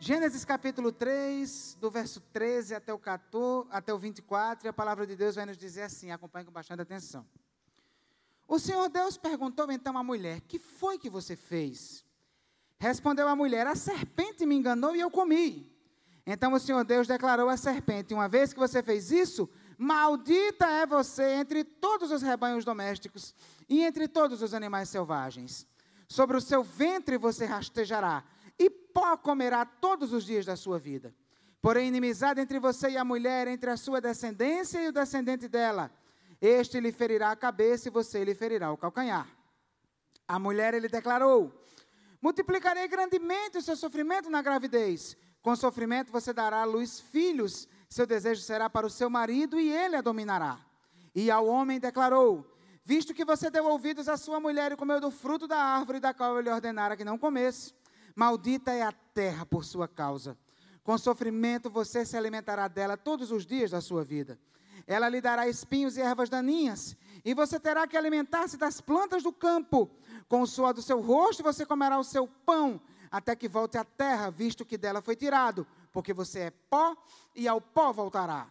Gênesis capítulo 3, do verso 13 até o, 14, até o 24, e a palavra de Deus vai nos dizer assim, acompanhe com bastante atenção. O Senhor Deus perguntou então à mulher: Que foi que você fez? Respondeu a mulher: A serpente me enganou e eu comi. Então o Senhor Deus declarou à serpente: Uma vez que você fez isso, maldita é você entre todos os rebanhos domésticos e entre todos os animais selvagens. Sobre o seu ventre você rastejará pó comerá todos os dias da sua vida. Porém, inimizade entre você e a mulher, entre a sua descendência e o descendente dela. Este lhe ferirá a cabeça e você lhe ferirá o calcanhar. A mulher ele declarou: Multiplicarei grandemente o seu sofrimento na gravidez. Com sofrimento você dará à luz filhos. Seu desejo será para o seu marido e ele a dominará. E ao homem declarou: Visto que você deu ouvidos à sua mulher e comeu do fruto da árvore da qual eu lhe ordenara que não comesse, Maldita é a terra por sua causa. Com sofrimento você se alimentará dela todos os dias da sua vida. Ela lhe dará espinhos e ervas daninhas, e você terá que alimentar-se das plantas do campo. Com o suor do seu rosto você comerá o seu pão, até que volte à terra, visto que dela foi tirado, porque você é pó e ao pó voltará.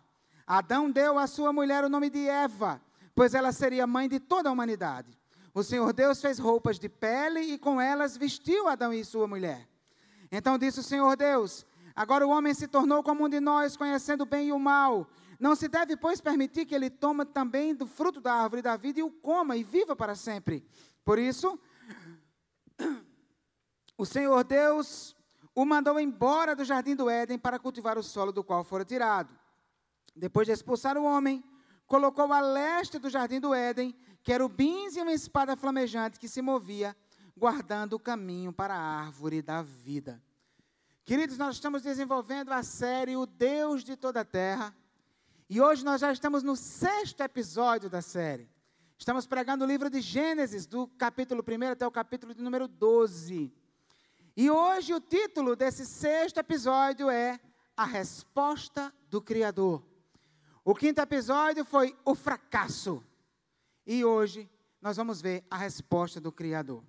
Adão deu à sua mulher o nome de Eva, pois ela seria mãe de toda a humanidade. O Senhor Deus fez roupas de pele e com elas vestiu Adão e sua mulher. Então disse o Senhor Deus: Agora o homem se tornou como um de nós, conhecendo o bem e o mal. Não se deve, pois, permitir que ele tome também do fruto da árvore da vida e o coma e viva para sempre. Por isso, o Senhor Deus o mandou embora do jardim do Éden para cultivar o solo do qual fora tirado. Depois de expulsar o homem, colocou a leste do jardim do Éden querubins e uma espada flamejante que se movia, guardando o caminho para a árvore da vida. Queridos, nós estamos desenvolvendo a série O Deus de toda a Terra. E hoje nós já estamos no sexto episódio da série. Estamos pregando o livro de Gênesis, do capítulo 1 até o capítulo de número 12. E hoje o título desse sexto episódio é A Resposta do Criador. O quinto episódio foi O Fracasso. E hoje nós vamos ver a resposta do Criador.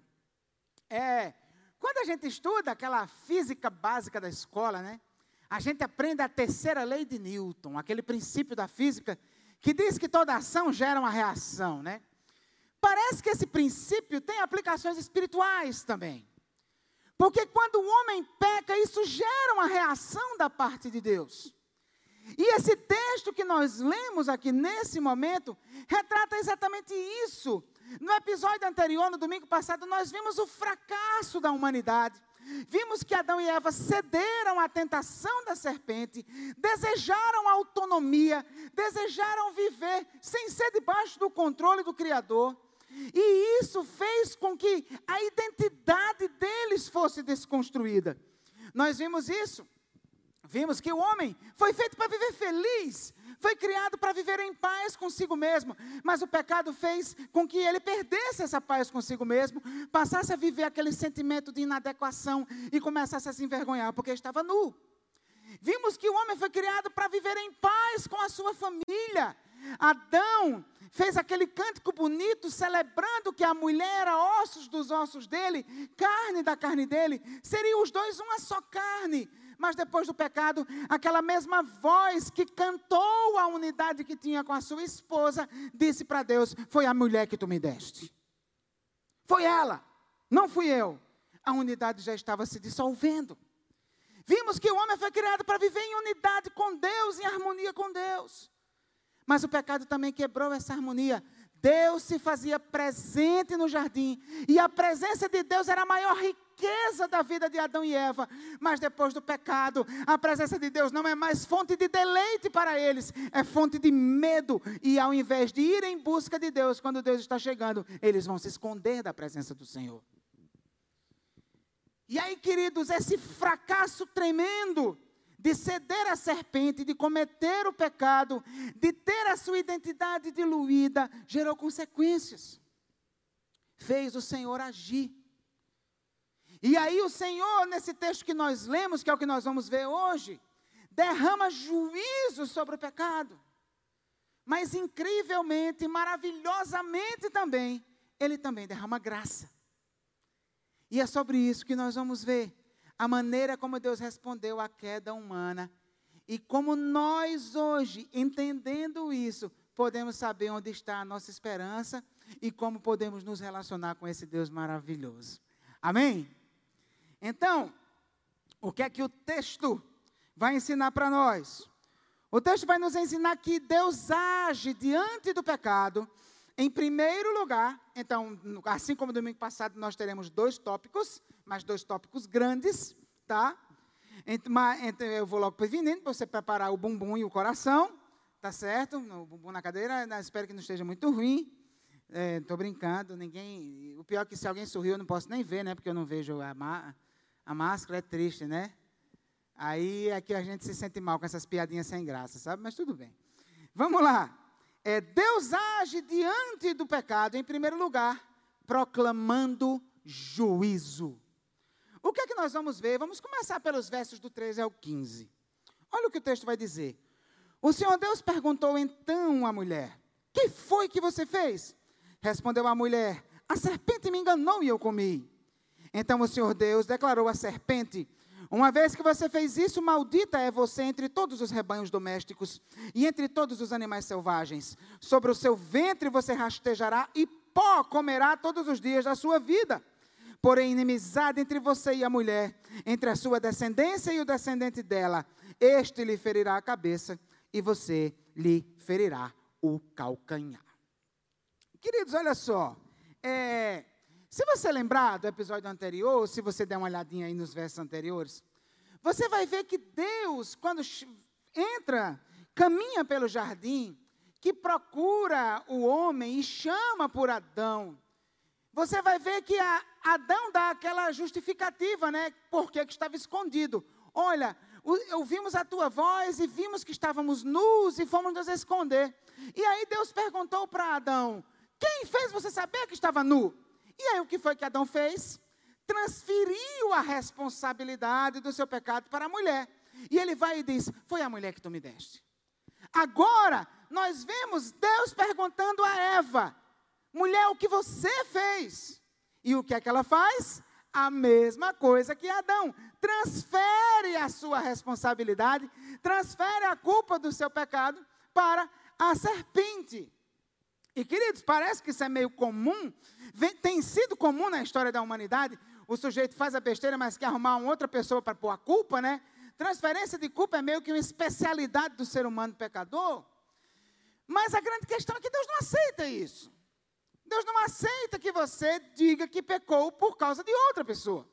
É, quando a gente estuda aquela física básica da escola, né? A gente aprende a terceira lei de Newton, aquele princípio da física que diz que toda ação gera uma reação, né? Parece que esse princípio tem aplicações espirituais também. Porque quando o homem peca, isso gera uma reação da parte de Deus. E esse texto que nós lemos aqui nesse momento retrata exatamente isso. No episódio anterior, no domingo passado, nós vimos o fracasso da humanidade. Vimos que Adão e Eva cederam à tentação da serpente, desejaram autonomia, desejaram viver sem ser debaixo do controle do Criador. E isso fez com que a identidade deles fosse desconstruída. Nós vimos isso Vimos que o homem foi feito para viver feliz, foi criado para viver em paz consigo mesmo, mas o pecado fez com que ele perdesse essa paz consigo mesmo, passasse a viver aquele sentimento de inadequação e começasse a se envergonhar porque estava nu. Vimos que o homem foi criado para viver em paz com a sua família. Adão fez aquele cântico bonito, celebrando que a mulher era ossos dos ossos dele, carne da carne dele, seriam os dois uma só carne. Mas depois do pecado, aquela mesma voz que cantou a unidade que tinha com a sua esposa, disse para Deus: Foi a mulher que tu me deste. Foi ela, não fui eu. A unidade já estava se dissolvendo. Vimos que o homem foi criado para viver em unidade com Deus, em harmonia com Deus. Mas o pecado também quebrou essa harmonia. Deus se fazia presente no jardim, e a presença de Deus era a maior riqueza da vida de Adão e Eva. Mas depois do pecado, a presença de Deus não é mais fonte de deleite para eles, é fonte de medo. E ao invés de ir em busca de Deus, quando Deus está chegando, eles vão se esconder da presença do Senhor. E aí, queridos, esse fracasso tremendo de ceder à serpente, de cometer o pecado, de ter a sua identidade diluída, gerou consequências. Fez o Senhor agir. E aí o Senhor, nesse texto que nós lemos, que é o que nós vamos ver hoje, derrama juízo sobre o pecado. Mas incrivelmente, maravilhosamente também, ele também derrama graça. E é sobre isso que nós vamos ver a maneira como Deus respondeu à queda humana e como nós hoje, entendendo isso, podemos saber onde está a nossa esperança e como podemos nos relacionar com esse Deus maravilhoso. Amém? Então, o que é que o texto vai ensinar para nós? O texto vai nos ensinar que Deus age diante do pecado, em primeiro lugar. Então, assim como domingo passado, nós teremos dois tópicos, mas dois tópicos grandes, tá? Eu vou logo prevenindo para você preparar o bumbum e o coração, tá certo? O bumbum na cadeira, né? espero que não esteja muito ruim. Estou é, brincando, ninguém. O pior é que se alguém sorriu, eu não posso nem ver, né? Porque eu não vejo a, a máscara, é triste, né? Aí é que a gente se sente mal com essas piadinhas sem graça, sabe? Mas tudo bem. Vamos lá. É, Deus age diante do pecado, em primeiro lugar, proclamando juízo. O que é que nós vamos ver? Vamos começar pelos versos do 13 ao 15. Olha o que o texto vai dizer. O Senhor Deus perguntou então à mulher: Que foi que você fez? Respondeu a mulher: A serpente me enganou e eu comi. Então o Senhor Deus declarou à serpente: uma vez que você fez isso, maldita é você entre todos os rebanhos domésticos e entre todos os animais selvagens. Sobre o seu ventre você rastejará e pó comerá todos os dias da sua vida. Porém, inimizade entre você e a mulher, entre a sua descendência e o descendente dela, este lhe ferirá a cabeça e você lhe ferirá o calcanhar. Queridos, olha só. É, se você lembrar do episódio anterior, se você der uma olhadinha aí nos versos anteriores, você vai ver que Deus, quando entra, caminha pelo jardim, que procura o homem e chama por Adão. Você vai ver que Adão dá aquela justificativa, né? Porque que estava escondido. Olha, ouvimos a tua voz e vimos que estávamos nus e fomos nos esconder. E aí Deus perguntou para Adão: Quem fez você saber que estava nu? E aí o que foi que Adão fez? Transferiu a responsabilidade do seu pecado para a mulher. E ele vai e diz: Foi a mulher que tu me deste. Agora, nós vemos Deus perguntando a Eva: Mulher, o que você fez? E o que é que ela faz? A mesma coisa que Adão. Transfere a sua responsabilidade, transfere a culpa do seu pecado para a serpente. E queridos, parece que isso é meio comum, vem, tem sido comum na história da humanidade. O sujeito faz a besteira, mas quer arrumar uma outra pessoa para pôr a culpa, né? Transferência de culpa é meio que uma especialidade do ser humano pecador. Mas a grande questão é que Deus não aceita isso. Deus não aceita que você diga que pecou por causa de outra pessoa.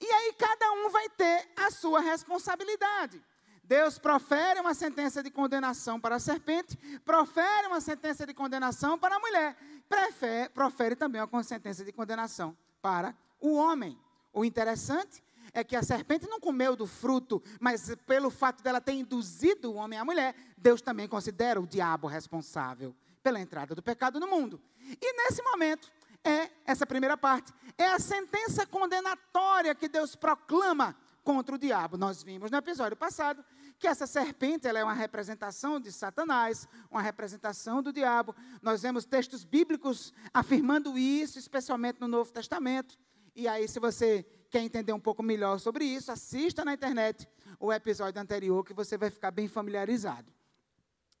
E aí cada um vai ter a sua responsabilidade. Deus profere uma sentença de condenação para a serpente, profere uma sentença de condenação para a mulher, prefere, profere também uma sentença de condenação para o homem. O interessante é que a serpente não comeu do fruto, mas pelo fato dela ter induzido o homem à mulher, Deus também considera o diabo responsável pela entrada do pecado no mundo. E nesse momento, é essa primeira parte, é a sentença condenatória que Deus proclama contra o diabo. Nós vimos no episódio passado que essa serpente ela é uma representação de Satanás, uma representação do diabo. Nós vemos textos bíblicos afirmando isso, especialmente no Novo Testamento. E aí, se você quer entender um pouco melhor sobre isso, assista na internet o episódio anterior que você vai ficar bem familiarizado.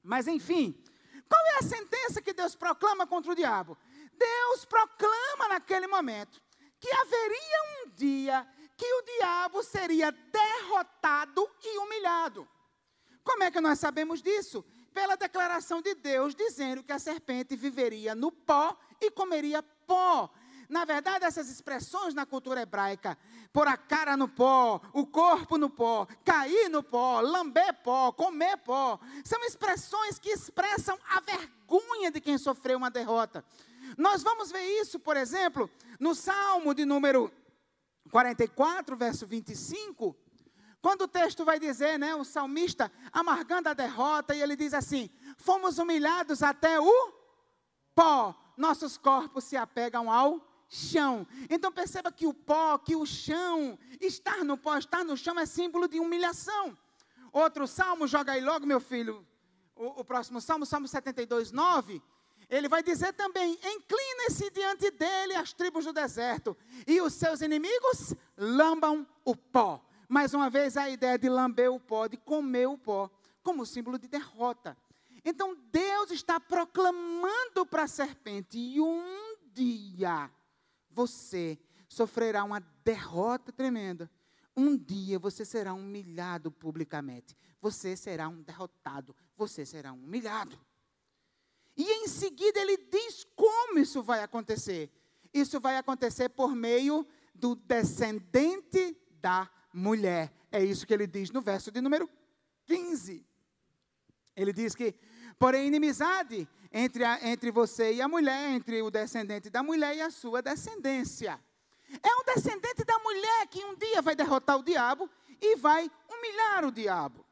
Mas enfim, qual é a sentença que Deus proclama contra o diabo? Deus proclama naquele momento que haveria um dia que o diabo seria derrotado e humilhado. Como é que nós sabemos disso? Pela declaração de Deus dizendo que a serpente viveria no pó e comeria pó. Na verdade, essas expressões na cultura hebraica, pôr a cara no pó, o corpo no pó, cair no pó, lamber pó, comer pó, são expressões que expressam a vergonha de quem sofreu uma derrota. Nós vamos ver isso, por exemplo, no Salmo de número 44, verso 25, quando o texto vai dizer, né, o salmista amargando a derrota, e ele diz assim: Fomos humilhados até o pó, nossos corpos se apegam ao chão. Então perceba que o pó, que o chão, estar no pó, estar no chão é símbolo de humilhação. Outro salmo, joga aí logo, meu filho, o, o próximo salmo, Salmo 72, 9. Ele vai dizer também: incline-se diante dele as tribos do deserto, e os seus inimigos lambam o pó. Mais uma vez, a ideia de lamber o pó, de comer o pó, como símbolo de derrota. Então, Deus está proclamando para a serpente: e um dia você sofrerá uma derrota tremenda. Um dia você será humilhado publicamente. Você será um derrotado. Você será um humilhado. E em seguida ele diz como isso vai acontecer. Isso vai acontecer por meio do descendente da mulher. É isso que ele diz no verso de número 15. Ele diz que, porém, inimizade entre, a, entre você e a mulher, entre o descendente da mulher e a sua descendência. É um descendente da mulher que um dia vai derrotar o diabo e vai humilhar o diabo.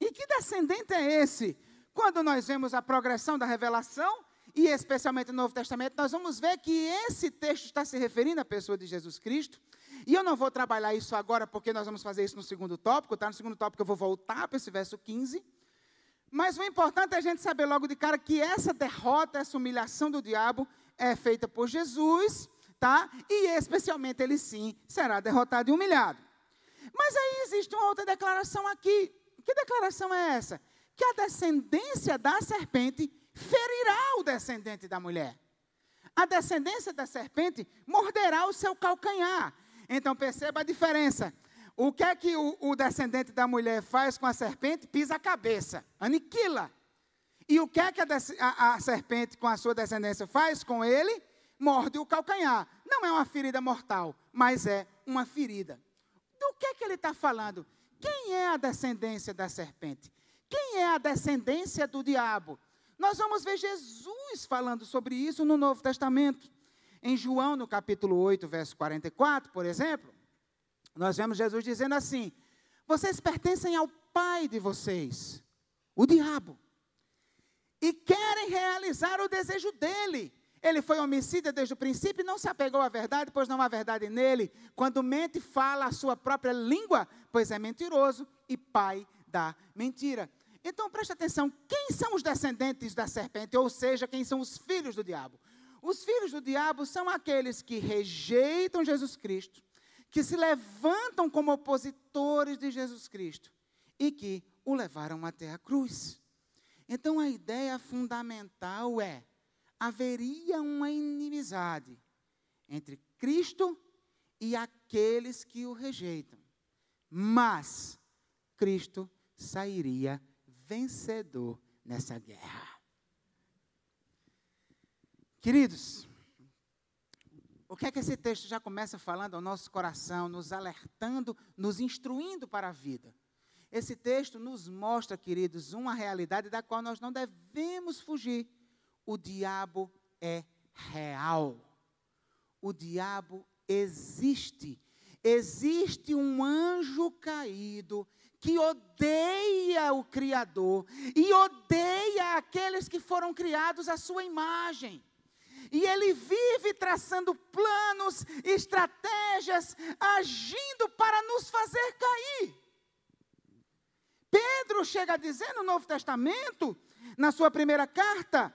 E que descendente é esse? Quando nós vemos a progressão da revelação, e especialmente no Novo Testamento, nós vamos ver que esse texto está se referindo à pessoa de Jesus Cristo. E eu não vou trabalhar isso agora, porque nós vamos fazer isso no segundo tópico, tá? No segundo tópico eu vou voltar para esse verso 15. Mas o importante é a gente saber logo de cara que essa derrota, essa humilhação do diabo é feita por Jesus, tá? E especialmente ele sim será derrotado e humilhado. Mas aí existe uma outra declaração aqui. Que declaração é essa? Que a descendência da serpente ferirá o descendente da mulher. A descendência da serpente morderá o seu calcanhar. Então perceba a diferença. O que é que o, o descendente da mulher faz com a serpente? Pisa a cabeça, aniquila. E o que é que a, a, a serpente com a sua descendência faz com ele? Morde o calcanhar. Não é uma ferida mortal, mas é uma ferida. Do que é que ele está falando? Quem é a descendência da serpente? Quem é a descendência do diabo? Nós vamos ver Jesus falando sobre isso no Novo Testamento. Em João, no capítulo 8, verso 44, por exemplo, nós vemos Jesus dizendo assim: Vocês pertencem ao pai de vocês, o diabo, e querem realizar o desejo dele. Ele foi homicida desde o princípio e não se apegou à verdade, pois não há verdade nele. Quando mente, fala a sua própria língua, pois é mentiroso e pai da mentira. Então preste atenção: quem são os descendentes da serpente? Ou seja, quem são os filhos do diabo? Os filhos do diabo são aqueles que rejeitam Jesus Cristo, que se levantam como opositores de Jesus Cristo e que o levaram até a cruz. Então a ideia fundamental é: haveria uma inimizade entre Cristo e aqueles que o rejeitam. Mas Cristo sairia vencedor nessa guerra. Queridos, o que é que esse texto já começa falando ao nosso coração, nos alertando, nos instruindo para a vida? Esse texto nos mostra, queridos, uma realidade da qual nós não devemos fugir. O diabo é real. O diabo existe. Existe um anjo caído que odeia o Criador e odeia aqueles que foram criados à sua imagem. E ele vive traçando planos, estratégias, agindo para nos fazer cair. Pedro chega a dizer no Novo Testamento, na sua primeira carta,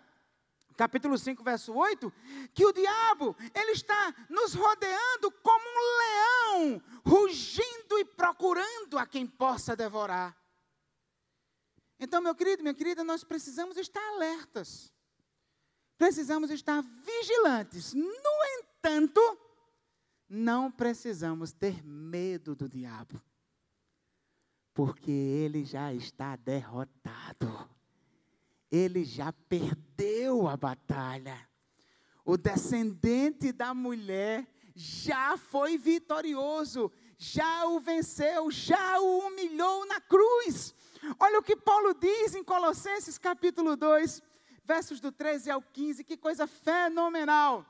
capítulo 5, verso 8, que o diabo, ele está nos rodeando como um leão, rugindo e procurando a quem possa devorar. Então, meu querido, minha querida, nós precisamos estar alertas. Precisamos estar vigilantes. No entanto, não precisamos ter medo do diabo. Porque ele já está derrotado ele já perdeu a batalha. O descendente da mulher já foi vitorioso, já o venceu, já o humilhou na cruz. Olha o que Paulo diz em Colossenses capítulo 2, versos do 13 ao 15, que coisa fenomenal.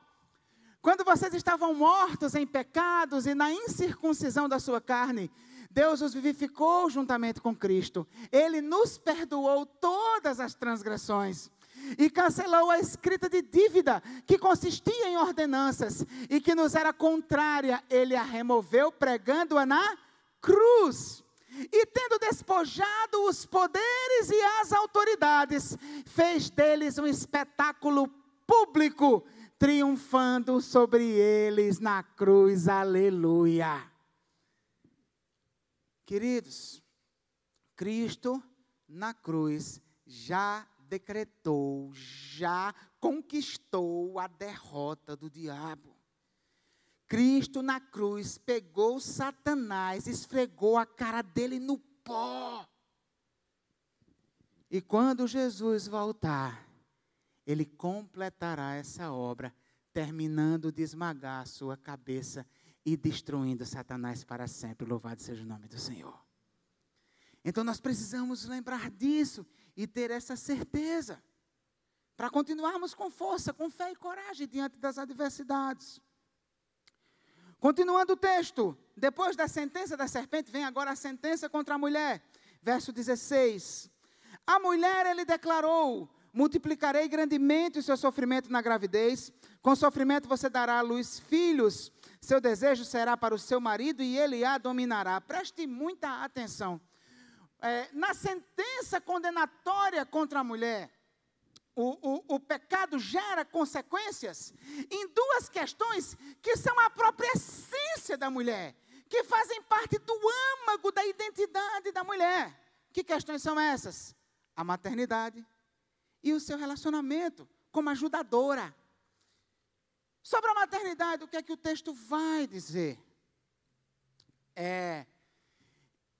Quando vocês estavam mortos em pecados e na incircuncisão da sua carne, Deus os vivificou juntamente com Cristo. Ele nos perdoou todas as transgressões e cancelou a escrita de dívida que consistia em ordenanças e que nos era contrária. Ele a removeu pregando-a na cruz. E tendo despojado os poderes e as autoridades, fez deles um espetáculo público, triunfando sobre eles na cruz. Aleluia. Queridos, Cristo na cruz já decretou, já conquistou a derrota do diabo. Cristo na cruz pegou Satanás, esfregou a cara dele no pó. E quando Jesus voltar, ele completará essa obra, terminando de esmagar a sua cabeça e destruindo Satanás para sempre. Louvado seja o nome do Senhor. Então nós precisamos lembrar disso e ter essa certeza, para continuarmos com força, com fé e coragem diante das adversidades. Continuando o texto, depois da sentença da serpente, vem agora a sentença contra a mulher. Verso 16. A mulher, ele declarou: Multiplicarei grandemente o seu sofrimento na gravidez, com sofrimento você dará à luz filhos, seu desejo será para o seu marido e ele a dominará. Preste muita atenção. É, na sentença condenatória contra a mulher, o, o, o, pecado gera consequências em duas questões que são a própria essência da mulher, que fazem parte do âmago da identidade da mulher. Que questões são essas? A maternidade e o seu relacionamento como ajudadora. Sobre a maternidade, o que é que o texto vai dizer? É,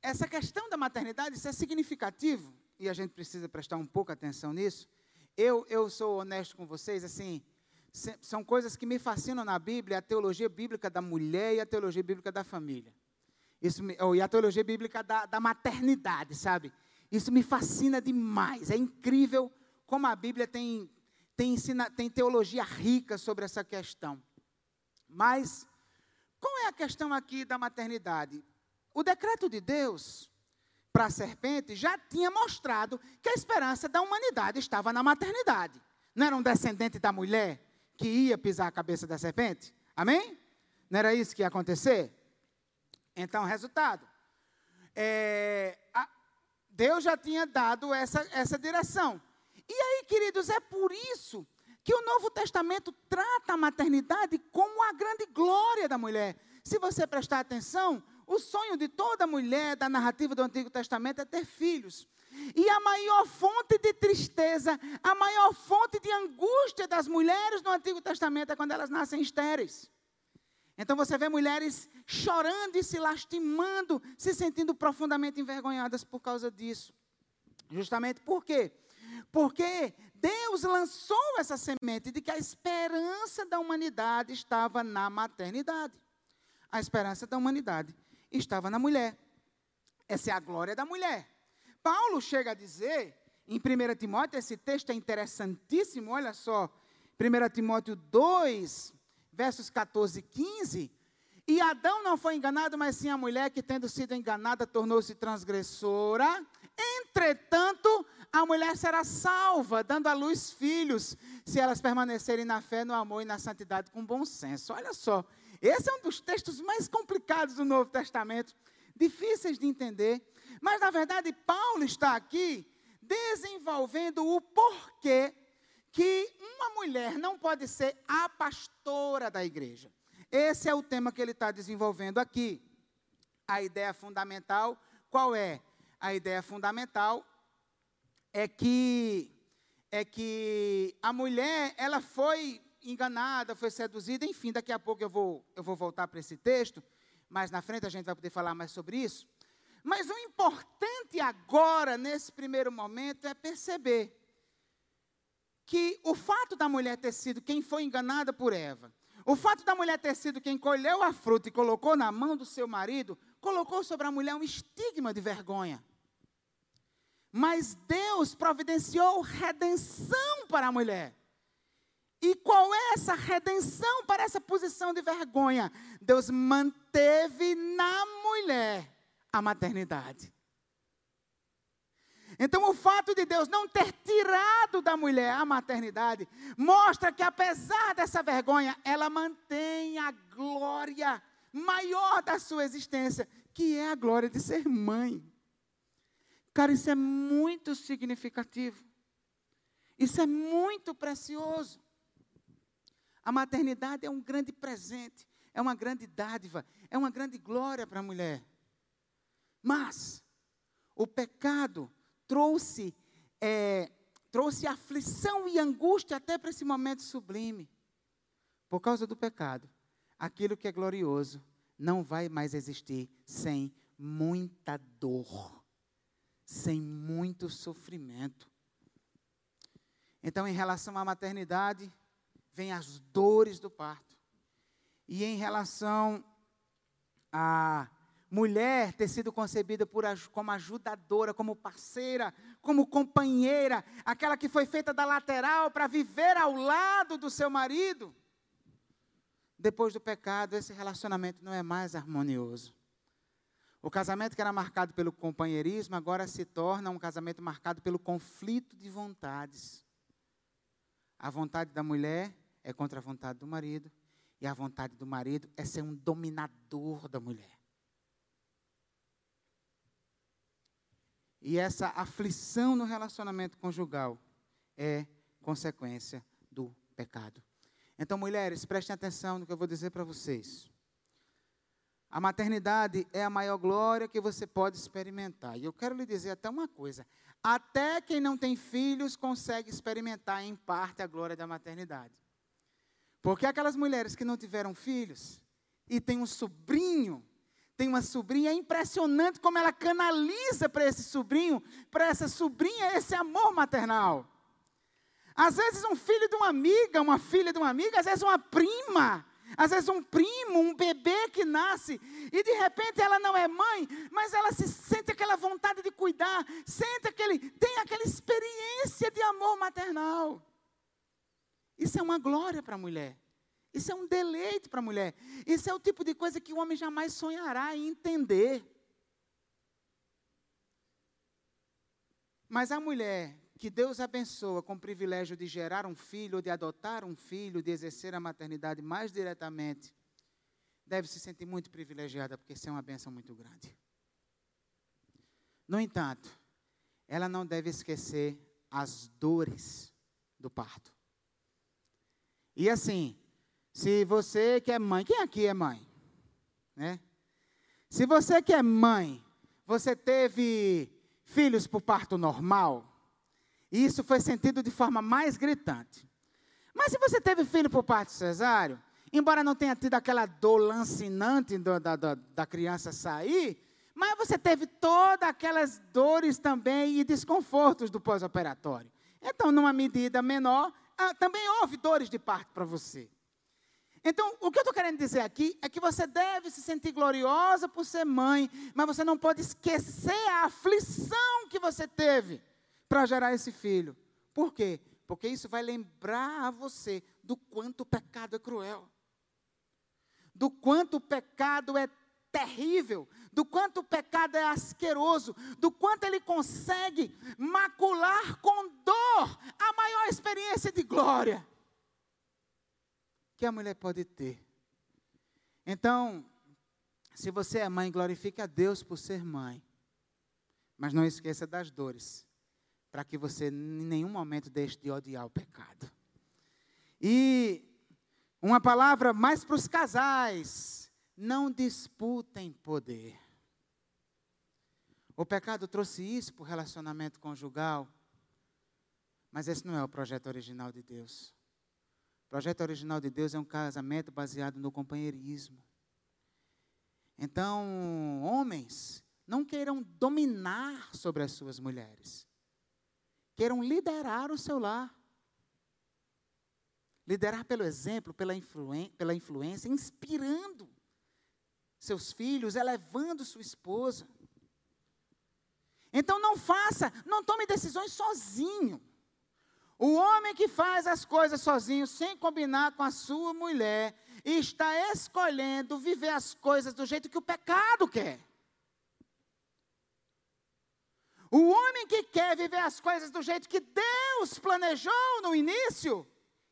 essa questão da maternidade, isso é significativo, e a gente precisa prestar um pouco atenção nisso eu, eu sou honesto com vocês, assim, são coisas que me fascinam na Bíblia, a teologia bíblica da mulher e a teologia bíblica da família. Isso me, ou, e a teologia bíblica da, da maternidade, sabe? Isso me fascina demais. É incrível como a Bíblia tem, tem, ensina, tem teologia rica sobre essa questão. Mas, qual é a questão aqui da maternidade? O decreto de Deus para a serpente já tinha mostrado que a esperança da humanidade estava na maternidade. Não era um descendente da mulher que ia pisar a cabeça da serpente? Amém? Não era isso que ia acontecer? Então, resultado. É, a, Deus já tinha dado essa, essa direção. E aí, queridos, é por isso que o Novo Testamento trata a maternidade como a grande glória da mulher. Se você prestar atenção, o sonho de toda mulher da narrativa do Antigo Testamento é ter filhos. E a maior fonte de tristeza, a maior fonte de angústia das mulheres no Antigo Testamento é quando elas nascem estéreis. Então você vê mulheres chorando e se lastimando, se sentindo profundamente envergonhadas por causa disso. Justamente por quê? Porque Deus lançou essa semente de que a esperança da humanidade estava na maternidade. A esperança da humanidade estava na mulher. Essa é a glória da mulher. Paulo chega a dizer, em 1 Timóteo, esse texto é interessantíssimo, olha só, 1 Timóteo 2, versos 14 e 15. E Adão não foi enganado, mas sim a mulher que, tendo sido enganada, tornou-se transgressora. Entretanto, a mulher será salva, dando à luz filhos, se elas permanecerem na fé, no amor e na santidade com bom senso. Olha só, esse é um dos textos mais complicados do Novo Testamento, difíceis de entender. Mas, na verdade, Paulo está aqui desenvolvendo o porquê que uma mulher não pode ser a pastora da igreja. Esse é o tema que ele está desenvolvendo aqui. A ideia fundamental, qual é? A ideia fundamental é que é que a mulher, ela foi enganada, foi seduzida, enfim, daqui a pouco eu vou, eu vou voltar para esse texto, mais na frente a gente vai poder falar mais sobre isso. Mas o importante agora, nesse primeiro momento, é perceber que o fato da mulher ter sido quem foi enganada por Eva, o fato da mulher ter sido quem colheu a fruta e colocou na mão do seu marido, colocou sobre a mulher um estigma de vergonha. Mas Deus providenciou redenção para a mulher. E qual é essa redenção para essa posição de vergonha? Deus manteve na mulher a maternidade. Então, o fato de Deus não ter tirado da mulher a maternidade mostra que, apesar dessa vergonha, ela mantém a glória maior da sua existência, que é a glória de ser mãe. Cara, isso é muito significativo. Isso é muito precioso. A maternidade é um grande presente, é uma grande dádiva, é uma grande glória para a mulher. Mas o pecado trouxe é, trouxe aflição e angústia até para esse momento sublime. Por causa do pecado, aquilo que é glorioso não vai mais existir sem muita dor, sem muito sofrimento. Então, em relação à maternidade, vem as dores do parto. E em relação à mulher ter sido concebida por, como ajudadora, como parceira, como companheira, aquela que foi feita da lateral para viver ao lado do seu marido. Depois do pecado, esse relacionamento não é mais harmonioso. O casamento que era marcado pelo companheirismo agora se torna um casamento marcado pelo conflito de vontades. A vontade da mulher é contra a vontade do marido, e a vontade do marido é ser um dominador da mulher. E essa aflição no relacionamento conjugal é consequência do pecado. Então, mulheres, prestem atenção no que eu vou dizer para vocês. A maternidade é a maior glória que você pode experimentar. E eu quero lhe dizer até uma coisa: até quem não tem filhos consegue experimentar em parte a glória da maternidade. Porque aquelas mulheres que não tiveram filhos e têm um sobrinho, tem uma sobrinha, é impressionante como ela canaliza para esse sobrinho, para essa sobrinha, esse amor maternal. Às vezes um filho de uma amiga, uma filha de uma amiga, às vezes uma prima, às vezes um primo, um bebê que nasce, e de repente ela não é mãe, mas ela se sente aquela vontade de cuidar, sente aquele, tem aquela experiência de amor maternal. Isso é uma glória para a mulher. Isso é um deleite para a mulher. Isso é o tipo de coisa que o homem jamais sonhará em entender. Mas a mulher que Deus abençoa com o privilégio de gerar um filho, de adotar um filho, de exercer a maternidade mais diretamente, deve se sentir muito privilegiada, porque isso é uma benção muito grande. No entanto, ela não deve esquecer as dores do parto. E assim, se você que é mãe, quem aqui é mãe? Né? Se você que é mãe, você teve filhos por parto normal, e isso foi sentido de forma mais gritante. Mas se você teve filho por parto cesáreo, embora não tenha tido aquela dor lancinante do, da, da, da criança sair, mas você teve todas aquelas dores também e desconfortos do pós-operatório. Então, numa medida menor, ah, também houve dores de parto para você. Então, o que eu estou querendo dizer aqui é que você deve se sentir gloriosa por ser mãe, mas você não pode esquecer a aflição que você teve para gerar esse filho. Por quê? Porque isso vai lembrar a você do quanto o pecado é cruel, do quanto o pecado é terrível, do quanto o pecado é asqueroso, do quanto ele consegue macular com dor a maior experiência de glória que a mulher pode ter. Então, se você é mãe, glorifique a Deus por ser mãe. Mas não esqueça das dores para que você em nenhum momento deixe de odiar o pecado. E uma palavra mais para os casais: não disputem poder. O pecado trouxe isso para o relacionamento conjugal, mas esse não é o projeto original de Deus. O projeto original de Deus é um casamento baseado no companheirismo. Então, homens, não queiram dominar sobre as suas mulheres queiram liderar o seu lar. Liderar pelo exemplo, pela, influen pela influência, inspirando seus filhos, elevando sua esposa. Então não faça, não tome decisões sozinho. O homem que faz as coisas sozinho, sem combinar com a sua mulher, está escolhendo viver as coisas do jeito que o pecado quer. O homem que quer viver as coisas do jeito que Deus planejou no início,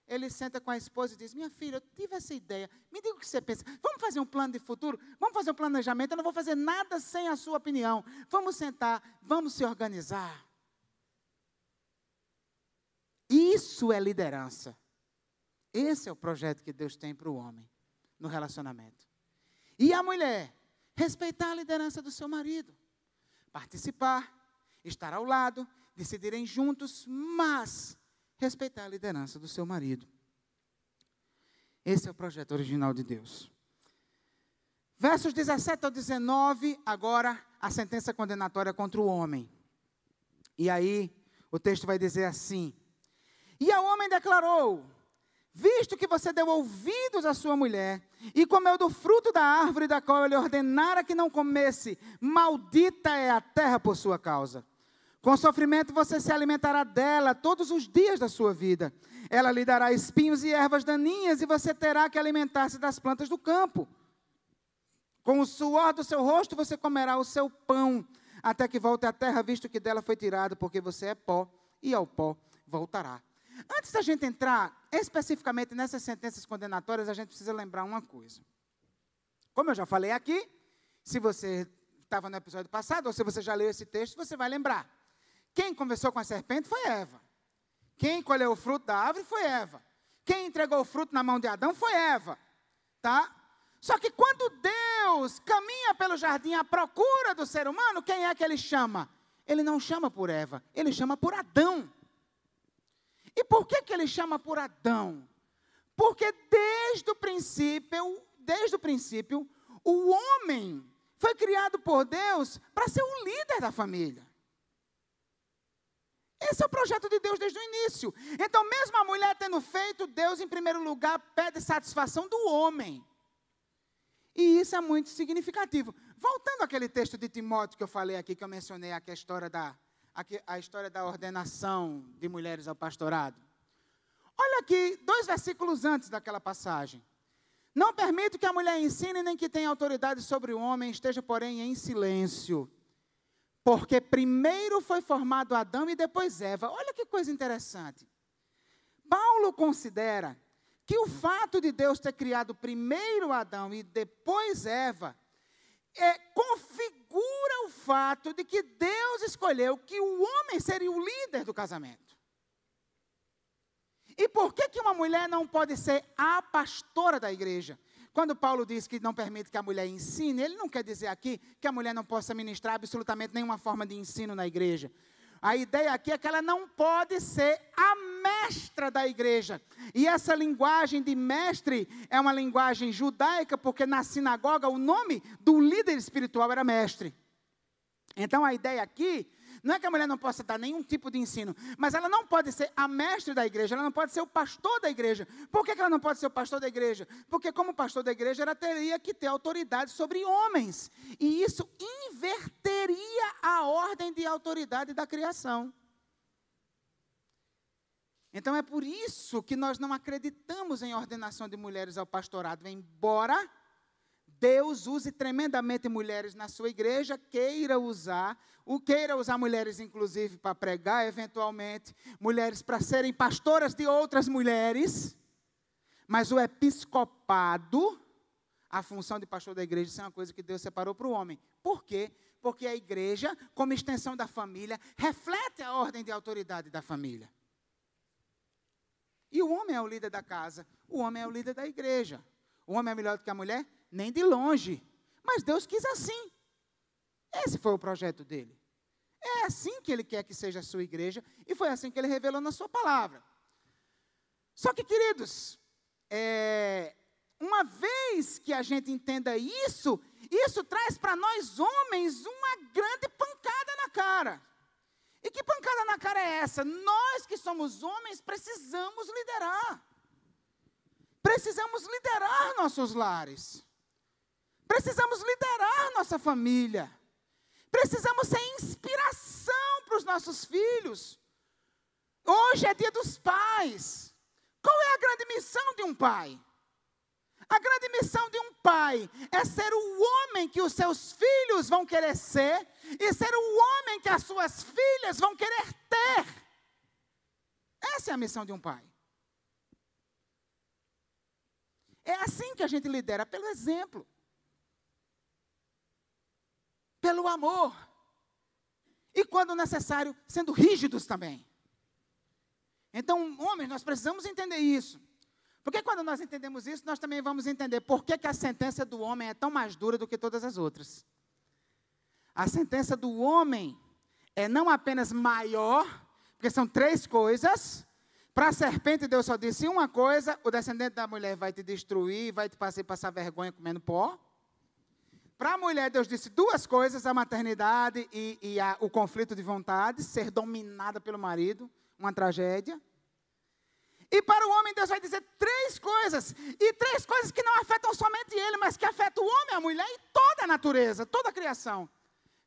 ele senta com a esposa e diz: Minha filha, eu tive essa ideia. Me diga o que você pensa. Vamos fazer um plano de futuro? Vamos fazer um planejamento? Eu não vou fazer nada sem a sua opinião. Vamos sentar, vamos se organizar. Isso é liderança. Esse é o projeto que Deus tem para o homem no relacionamento. E a mulher, respeitar a liderança do seu marido, participar, estar ao lado, decidirem juntos, mas respeitar a liderança do seu marido. Esse é o projeto original de Deus. Versos 17 ao 19, agora a sentença condenatória contra o homem. E aí, o texto vai dizer assim: E ao homem declarou: Visto que você deu ouvidos à sua mulher e comeu do fruto da árvore da qual ele ordenara que não comesse, maldita é a terra por sua causa. Com sofrimento você se alimentará dela todos os dias da sua vida. Ela lhe dará espinhos e ervas daninhas, e você terá que alimentar-se das plantas do campo. Com o suor do seu rosto você comerá o seu pão, até que volte à terra, visto que dela foi tirado, porque você é pó, e ao pó voltará. Antes da gente entrar especificamente nessas sentenças condenatórias, a gente precisa lembrar uma coisa. Como eu já falei aqui, se você estava no episódio passado, ou se você já leu esse texto, você vai lembrar. Quem conversou com a serpente foi Eva. Quem colheu o fruto da árvore foi Eva. Quem entregou o fruto na mão de Adão foi Eva. Tá? Só que quando Deus caminha pelo jardim à procura do ser humano, quem é que ele chama? Ele não chama por Eva, ele chama por Adão. E por que, que ele chama por Adão? Porque desde o princípio, desde o princípio, o homem foi criado por Deus para ser o líder da família. Esse é o projeto de Deus desde o início. Então, mesmo a mulher tendo feito, Deus, em primeiro lugar, pede satisfação do homem. E isso é muito significativo. Voltando àquele texto de Timóteo que eu falei aqui, que eu mencionei aqui a história da, aqui, a história da ordenação de mulheres ao pastorado. Olha aqui, dois versículos antes daquela passagem. Não permito que a mulher ensine nem que tenha autoridade sobre o homem, esteja, porém, em silêncio. Porque primeiro foi formado Adão e depois Eva. Olha que coisa interessante. Paulo considera que o fato de Deus ter criado primeiro Adão e depois Eva é, configura o fato de que Deus escolheu que o homem seria o líder do casamento. E por que, que uma mulher não pode ser a pastora da igreja? Quando Paulo diz que não permite que a mulher ensine, ele não quer dizer aqui que a mulher não possa ministrar absolutamente nenhuma forma de ensino na igreja. A ideia aqui é que ela não pode ser a mestra da igreja. E essa linguagem de mestre é uma linguagem judaica, porque na sinagoga o nome do líder espiritual era mestre. Então a ideia aqui não é que a mulher não possa dar nenhum tipo de ensino, mas ela não pode ser a mestre da igreja, ela não pode ser o pastor da igreja. Por que ela não pode ser o pastor da igreja? Porque, como pastor da igreja, ela teria que ter autoridade sobre homens. E isso inverteria a ordem de autoridade da criação. Então é por isso que nós não acreditamos em ordenação de mulheres ao pastorado, embora Deus use tremendamente mulheres na sua igreja, queira usar, o queira usar mulheres inclusive para pregar, eventualmente, mulheres para serem pastoras de outras mulheres. Mas o episcopado, a função de pastor da igreja, isso é uma coisa que Deus separou para o homem. Por quê? Porque a igreja, como extensão da família, reflete a ordem de autoridade da família. E o homem é o líder da casa, o homem é o líder da igreja. O homem é melhor do que a mulher? nem de longe. Mas Deus quis assim. Esse foi o projeto dele. É assim que ele quer que seja a sua igreja, e foi assim que ele revelou na sua palavra. Só que, queridos, é, uma vez que a gente entenda isso, isso traz para nós homens uma grande pancada na cara. E que pancada na cara é essa? Nós que somos homens precisamos liderar. Precisamos liderar nossos lares. Precisamos liderar nossa família. Precisamos ser inspiração para os nossos filhos. Hoje é dia dos pais. Qual é a grande missão de um pai? A grande missão de um pai é ser o homem que os seus filhos vão querer ser e ser o homem que as suas filhas vão querer ter. Essa é a missão de um pai. É assim que a gente lidera, pelo exemplo. Pelo amor. E quando necessário, sendo rígidos também. Então, homens, nós precisamos entender isso. Porque quando nós entendemos isso, nós também vamos entender por que, que a sentença do homem é tão mais dura do que todas as outras. A sentença do homem é não apenas maior, porque são três coisas. Para a serpente, Deus só disse uma coisa: o descendente da mulher vai te destruir, vai te fazer passar vergonha comendo pó. Para a mulher, Deus disse duas coisas: a maternidade e, e a, o conflito de vontade, ser dominada pelo marido, uma tragédia. E para o homem, Deus vai dizer três coisas. E três coisas que não afetam somente ele, mas que afetam o homem, a mulher e toda a natureza, toda a criação.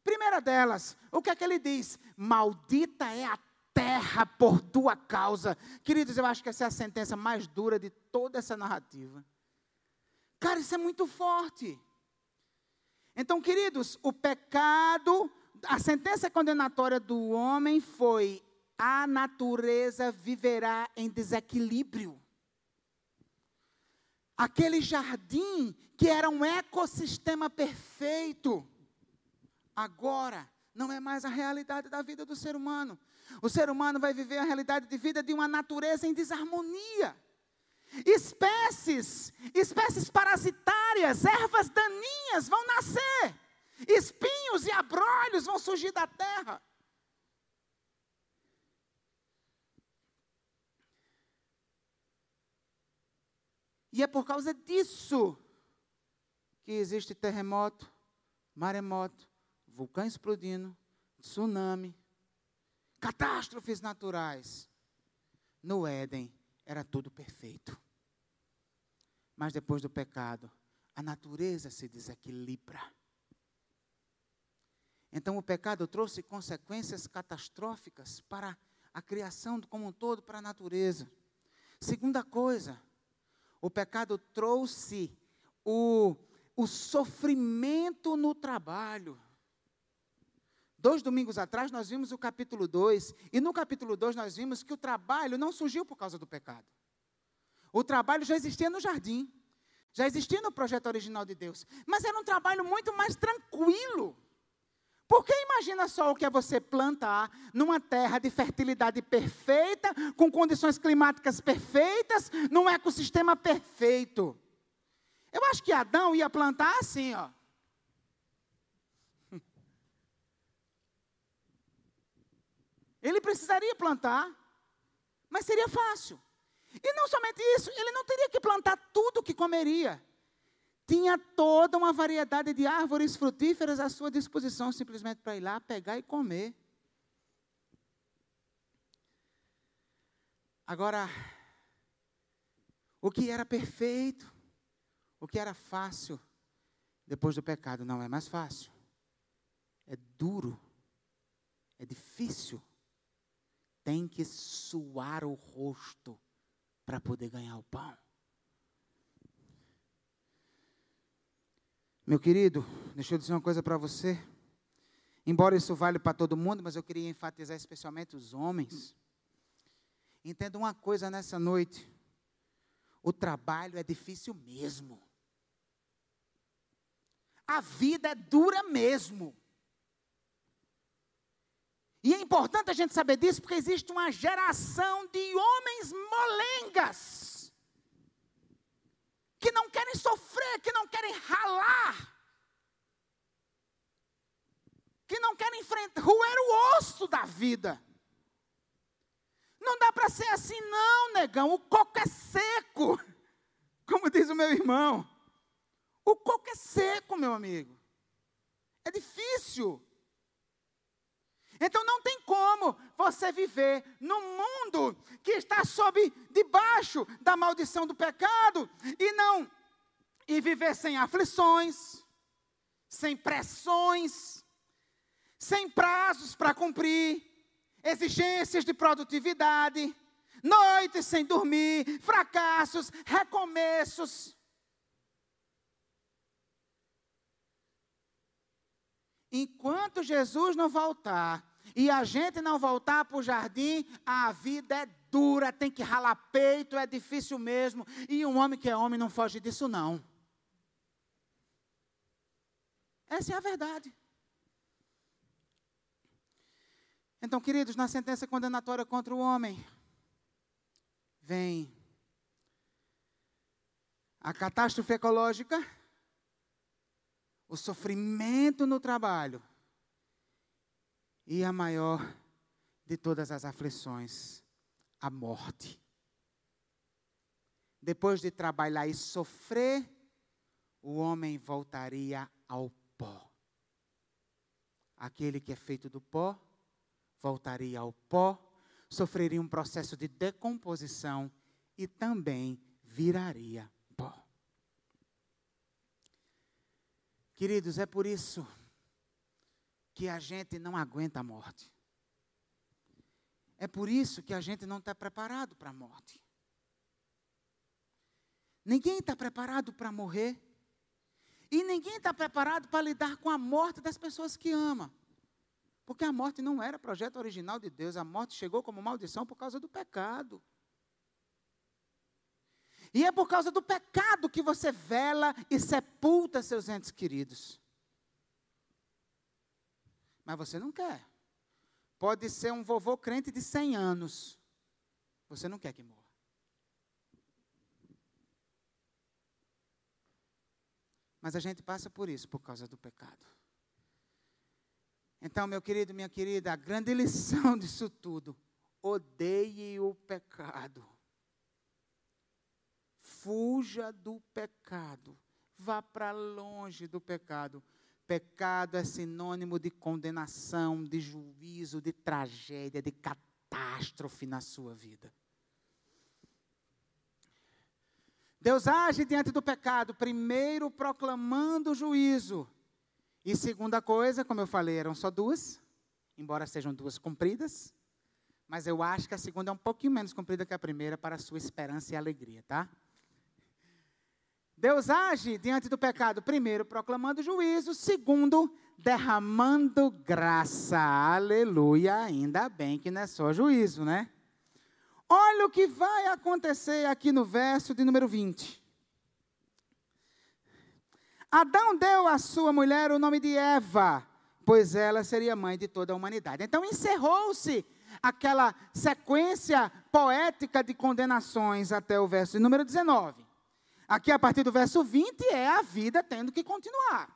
Primeira delas, o que é que ele diz? Maldita é a terra por tua causa. Queridos, eu acho que essa é a sentença mais dura de toda essa narrativa. Cara, isso é muito forte. Então, queridos, o pecado, a sentença condenatória do homem foi: a natureza viverá em desequilíbrio. Aquele jardim que era um ecossistema perfeito, agora não é mais a realidade da vida do ser humano. O ser humano vai viver a realidade de vida de uma natureza em desarmonia. Espécies, espécies parasitárias, ervas daninhas vão nascer. Espinhos e abrolhos vão surgir da terra. E é por causa disso que existe terremoto, maremoto, vulcão explodindo, tsunami, catástrofes naturais. No Éden era tudo perfeito. Mas depois do pecado, a natureza se desequilibra. Então o pecado trouxe consequências catastróficas para a criação como um todo, para a natureza. Segunda coisa, o pecado trouxe o, o sofrimento no trabalho. Dois domingos atrás nós vimos o capítulo 2, e no capítulo 2 nós vimos que o trabalho não surgiu por causa do pecado. O trabalho já existia no jardim, já existia no projeto original de Deus, mas era um trabalho muito mais tranquilo. Porque imagina só o que é você plantar numa terra de fertilidade perfeita, com condições climáticas perfeitas, num ecossistema perfeito. Eu acho que Adão ia plantar assim, ó. Ele precisaria plantar, mas seria fácil. E não somente isso, ele não teria que plantar tudo que comeria. Tinha toda uma variedade de árvores frutíferas à sua disposição, simplesmente para ir lá, pegar e comer. Agora, o que era perfeito, o que era fácil, depois do pecado, não é mais fácil. É duro, é difícil tem que suar o rosto para poder ganhar o pão. Meu querido, deixa eu dizer uma coisa para você. Embora isso vale para todo mundo, mas eu queria enfatizar especialmente os homens. Entenda uma coisa nessa noite. O trabalho é difícil mesmo. A vida é dura mesmo. E é importante a gente saber disso porque existe uma geração de homens molengas que não querem sofrer, que não querem ralar, que não querem enfrentar, roer o osso da vida. Não dá para ser assim, não, negão. O coco é seco, como diz o meu irmão. O coco é seco, meu amigo. É difícil. Então não tem como você viver num mundo que está sob debaixo da maldição do pecado e não e viver sem aflições, sem pressões, sem prazos para cumprir, exigências de produtividade, noites sem dormir, fracassos, recomeços. Enquanto Jesus não voltar e a gente não voltar para o jardim, a vida é dura, tem que ralar peito, é difícil mesmo. E um homem que é homem não foge disso, não. Essa é a verdade. Então, queridos, na sentença condenatória contra o homem, vem a catástrofe ecológica, o sofrimento no trabalho e a maior de todas as aflições, a morte. Depois de trabalhar e sofrer, o homem voltaria ao pó. Aquele que é feito do pó voltaria ao pó, sofreria um processo de decomposição e também viraria pó. Queridos, é por isso que a gente não aguenta a morte. É por isso que a gente não está preparado para a morte. Ninguém está preparado para morrer. E ninguém está preparado para lidar com a morte das pessoas que ama. Porque a morte não era projeto original de Deus, a morte chegou como maldição por causa do pecado. E é por causa do pecado que você vela e sepulta seus entes queridos. Mas você não quer. Pode ser um vovô crente de 100 anos. Você não quer que morra. Mas a gente passa por isso por causa do pecado. Então, meu querido, minha querida, a grande lição disso tudo: odeie o pecado. Fuja do pecado. Vá para longe do pecado. Pecado é sinônimo de condenação, de juízo, de tragédia, de catástrofe na sua vida. Deus age diante do pecado, primeiro proclamando o juízo e segunda coisa, como eu falei, eram só duas, embora sejam duas compridas, mas eu acho que a segunda é um pouquinho menos comprida que a primeira para a sua esperança e alegria, tá? Deus age diante do pecado, primeiro, proclamando juízo, segundo, derramando graça. Aleluia, ainda bem que não é só juízo, né? Olha o que vai acontecer aqui no verso de número 20. Adão deu à sua mulher o nome de Eva, pois ela seria mãe de toda a humanidade. Então encerrou-se aquela sequência poética de condenações até o verso número 19. Aqui, a partir do verso 20, é a vida tendo que continuar.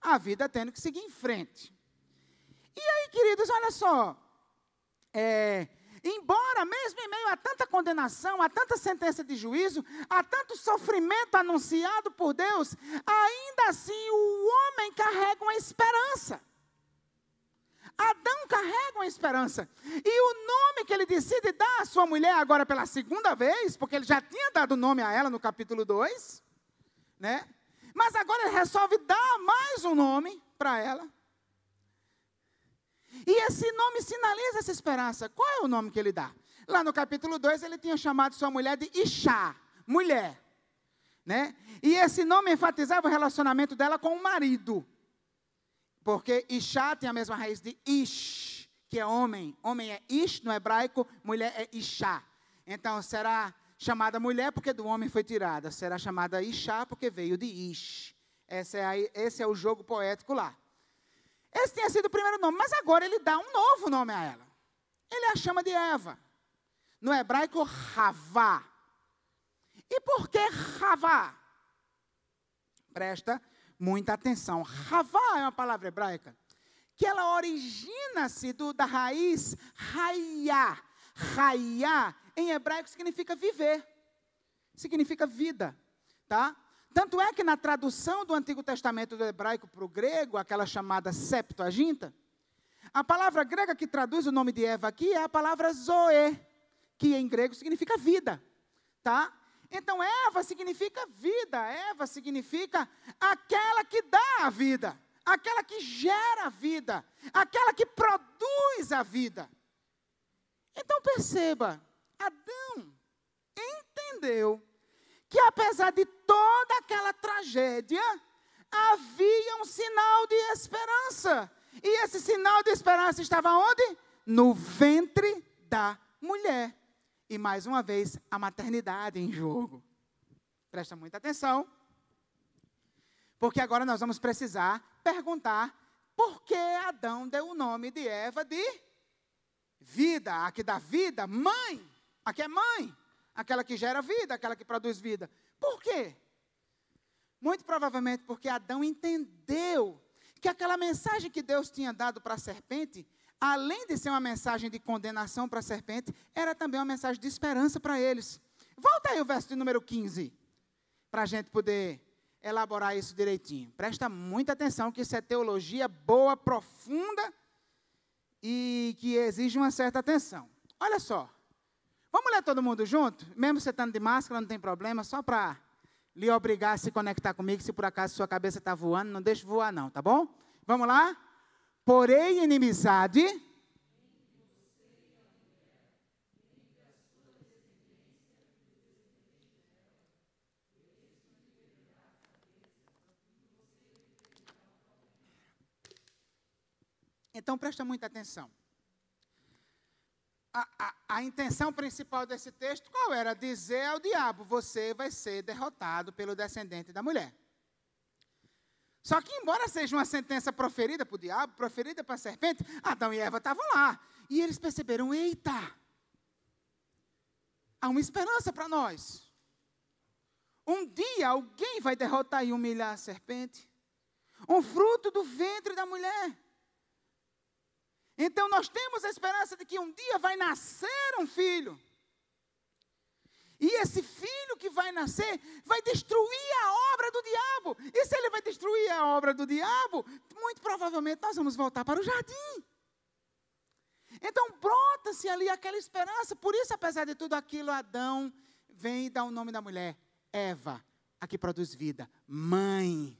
A vida tendo que seguir em frente. E aí, queridos, olha só. É, Embora, mesmo em meio a tanta condenação, a tanta sentença de juízo, a tanto sofrimento anunciado por Deus, ainda assim o homem carrega uma esperança. Adão carrega uma esperança. E o nome que ele decide dar à sua mulher agora pela segunda vez, porque ele já tinha dado nome a ela no capítulo 2, né? Mas agora ele resolve dar mais um nome para ela. E esse nome sinaliza essa esperança. Qual é o nome que ele dá? Lá no capítulo 2, ele tinha chamado sua mulher de Ixá, mulher. Né? E esse nome enfatizava o relacionamento dela com o marido. Porque Ixá tem a mesma raiz de Ish, que é homem. Homem é Ish no hebraico, mulher é Ixá. Então será chamada mulher porque do homem foi tirada. Será chamada Ixá porque veio de Ish. Esse é, a, esse é o jogo poético lá. Esse tinha sido o primeiro nome, mas agora ele dá um novo nome a ela. Ele a chama de Eva. No hebraico, Ravá. E por que Ravá? Presta muita atenção. Ravá é uma palavra hebraica que ela origina-se da raiz Raiá. Raiá, em hebraico, significa viver. Significa vida, tá? Tanto é que na tradução do Antigo Testamento do hebraico para o grego, aquela chamada Septuaginta, a palavra grega que traduz o nome de Eva aqui é a palavra Zoe, que em grego significa vida, tá? Então Eva significa vida, Eva significa aquela que dá a vida, aquela que gera a vida, aquela que produz a vida. Então perceba, Adão entendeu que apesar de toda aquela tragédia, havia um sinal de esperança. E esse sinal de esperança estava onde? No ventre da mulher. E mais uma vez, a maternidade em jogo. Presta muita atenção. Porque agora nós vamos precisar perguntar por que Adão deu o nome de Eva de vida, a que dá vida, mãe, a que é mãe, aquela que gera vida, aquela que produz vida. Por quê? Muito provavelmente porque Adão entendeu que aquela mensagem que Deus tinha dado para a serpente, além de ser uma mensagem de condenação para a serpente, era também uma mensagem de esperança para eles. Volta aí o verso de número 15, para a gente poder elaborar isso direitinho. Presta muita atenção que isso é teologia boa, profunda e que exige uma certa atenção. Olha só. Vamos ler todo mundo junto? Mesmo você estando de máscara, não tem problema, só para lhe obrigar a se conectar comigo, se por acaso sua cabeça está voando, não deixe voar não, tá bom? Vamos lá? Porém, inimizade Então presta muita atenção. A, a, a, intenção principal desse texto qual era? Dizer ao diabo: você vai ser derrotado pelo descendente da mulher. Só que, embora seja uma sentença proferida para o diabo, proferida para a serpente, Adão e Eva estavam lá. E eles perceberam: eita, há uma esperança para nós. Um dia alguém vai derrotar e humilhar a serpente. Um fruto do ventre da mulher. Então nós temos a esperança de que um dia vai nascer um filho. E esse filho que vai nascer vai destruir a obra do diabo. E se ele vai destruir a obra do diabo, muito provavelmente nós vamos voltar para o jardim. Então brota-se ali aquela esperança. Por isso, apesar de tudo aquilo, Adão vem e dá o nome da mulher, Eva, a que produz vida, mãe.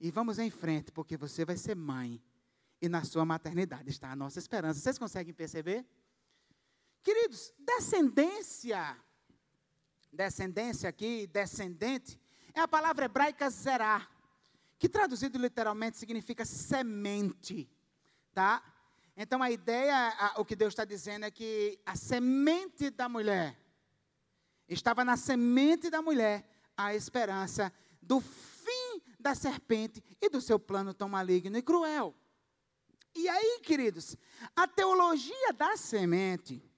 E vamos em frente, porque você vai ser mãe e na sua maternidade está a nossa esperança. Vocês conseguem perceber? Queridos, descendência, descendência aqui, descendente, é a palavra hebraica zerá, que traduzido literalmente significa semente, tá? Então a ideia, a, o que Deus está dizendo é que a semente da mulher, estava na semente da mulher a esperança do fim da serpente e do seu plano tão maligno e cruel. E aí, queridos, a teologia da semente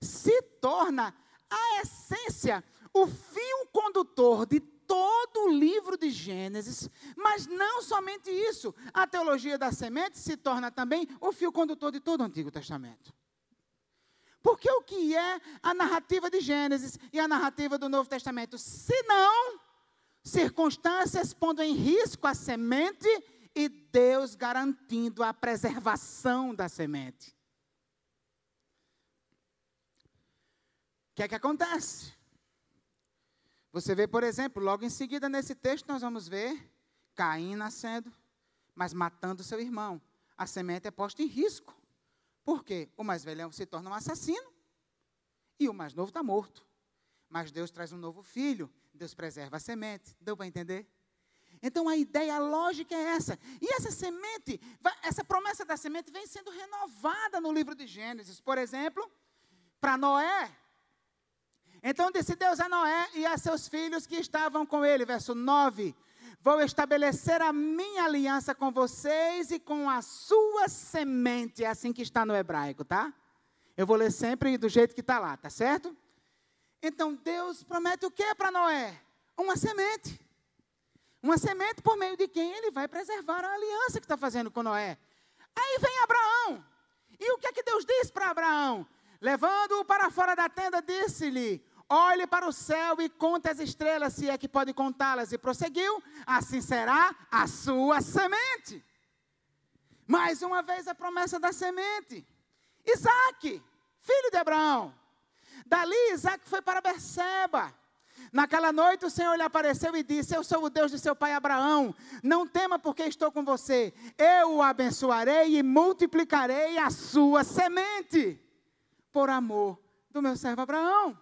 se torna a essência, o fio condutor de todo o livro de Gênesis, mas não somente isso, a teologia da semente se torna também o fio condutor de todo o Antigo Testamento. Porque o que é a narrativa de Gênesis e a narrativa do Novo Testamento? Se não circunstâncias pondo em risco a semente e Deus garantindo a preservação da semente. Que é que acontece? Você vê, por exemplo, logo em seguida nesse texto nós vamos ver Caim nascendo, mas matando seu irmão. A semente é posta em risco. Por quê? O mais velhão se torna um assassino e o mais novo está morto. Mas Deus traz um novo filho, Deus preserva a semente. Deu para entender? Então a ideia, a lógica é essa. E essa semente, essa promessa da semente vem sendo renovada no livro de Gênesis. Por exemplo, para Noé. Então disse Deus a Noé e a seus filhos que estavam com ele, verso 9: Vou estabelecer a minha aliança com vocês e com a sua semente. É assim que está no hebraico, tá? Eu vou ler sempre do jeito que está lá, tá certo? Então Deus promete o que para Noé? Uma semente. Uma semente por meio de quem ele vai preservar a aliança que está fazendo com Noé. Aí vem Abraão. E o que é que Deus diz para Abraão? Levando-o para fora da tenda, disse-lhe: Olhe para o céu e conte as estrelas, se é que pode contá-las. E prosseguiu: Assim será a sua semente. Mais uma vez a promessa da semente. Isaac, filho de Abraão. Dali, Isaac foi para Berseba. Naquela noite o Senhor lhe apareceu e disse: Eu sou o Deus de seu pai Abraão. Não tema, porque estou com você. Eu o abençoarei e multiplicarei a sua semente, por amor do meu servo Abraão.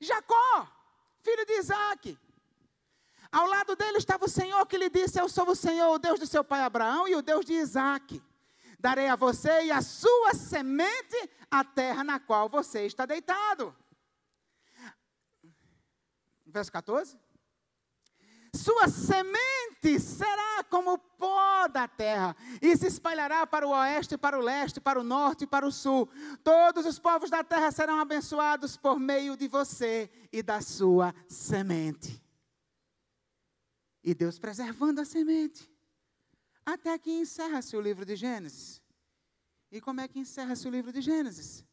Jacó, filho de Isaac. Ao lado dele estava o Senhor que lhe disse: Eu sou o Senhor, o Deus do seu pai Abraão e o Deus de Isaac. Darei a você e a sua semente a terra na qual você está deitado. Verso 14. Sua semente será como o pó da terra, e se espalhará para o oeste, para o leste, para o norte e para o sul. Todos os povos da terra serão abençoados por meio de você e da sua semente. E Deus preservando a semente. Até que encerra-se o livro de Gênesis. E como é que encerra-se o livro de Gênesis?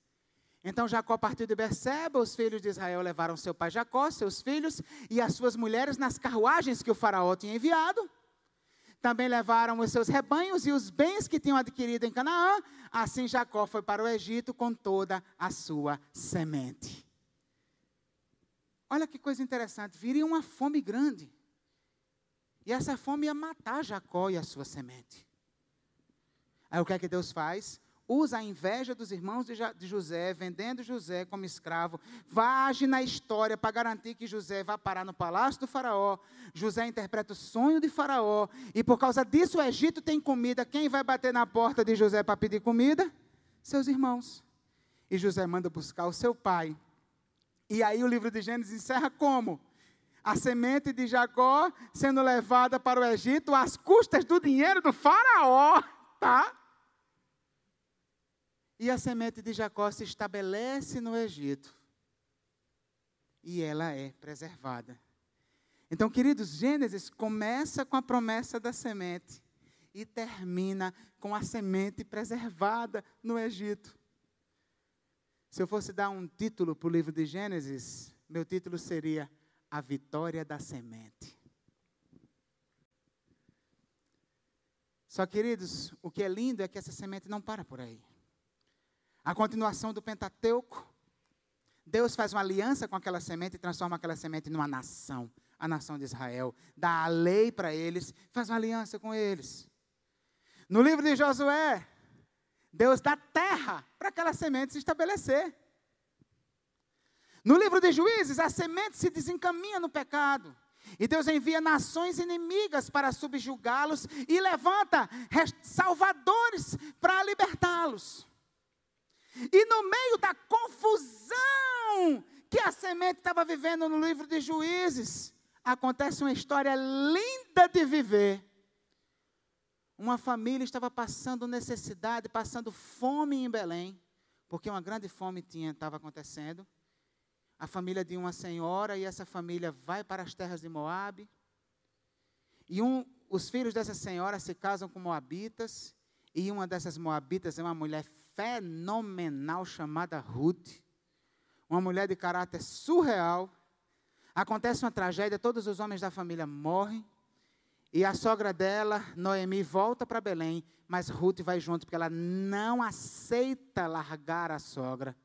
Então Jacó partiu de Berseba, os filhos de Israel levaram seu pai Jacó, seus filhos e as suas mulheres nas carruagens que o faraó tinha enviado. Também levaram os seus rebanhos e os bens que tinham adquirido em Canaã. Assim Jacó foi para o Egito com toda a sua semente. Olha que coisa interessante, viria uma fome grande. E essa fome ia matar Jacó e a sua semente. Aí o que é que Deus faz? Usa a inveja dos irmãos de José, vendendo José como escravo, vage na história para garantir que José vá parar no palácio do faraó. José interpreta o sonho de faraó, e por causa disso o Egito tem comida. Quem vai bater na porta de José para pedir comida? Seus irmãos. E José manda buscar o seu pai. E aí o livro de Gênesis encerra como? A semente de Jacó sendo levada para o Egito às custas do dinheiro do faraó, tá? E a semente de Jacó se estabelece no Egito. E ela é preservada. Então, queridos, Gênesis começa com a promessa da semente e termina com a semente preservada no Egito. Se eu fosse dar um título para o livro de Gênesis, meu título seria A Vitória da Semente. Só, queridos, o que é lindo é que essa semente não para por aí a continuação do Pentateuco. Deus faz uma aliança com aquela semente e transforma aquela semente numa nação, a nação de Israel. Dá a lei para eles, faz uma aliança com eles. No livro de Josué, Deus dá terra para aquela semente se estabelecer. No livro de Juízes, a semente se desencaminha no pecado. E Deus envia nações inimigas para subjugá-los e levanta salvadores para libertá-los. E no meio da confusão que a semente estava vivendo no livro de Juízes, acontece uma história linda de viver. Uma família estava passando necessidade, passando fome em Belém, porque uma grande fome tinha estava acontecendo. A família de uma senhora e essa família vai para as terras de Moabe. E um, os filhos dessa senhora se casam com moabitas, e uma dessas moabitas é uma mulher fenomenal chamada Ruth, uma mulher de caráter surreal. Acontece uma tragédia, todos os homens da família morrem. E a sogra dela, Noemi, volta para Belém, mas Ruth vai junto, porque ela não aceita largar a sogra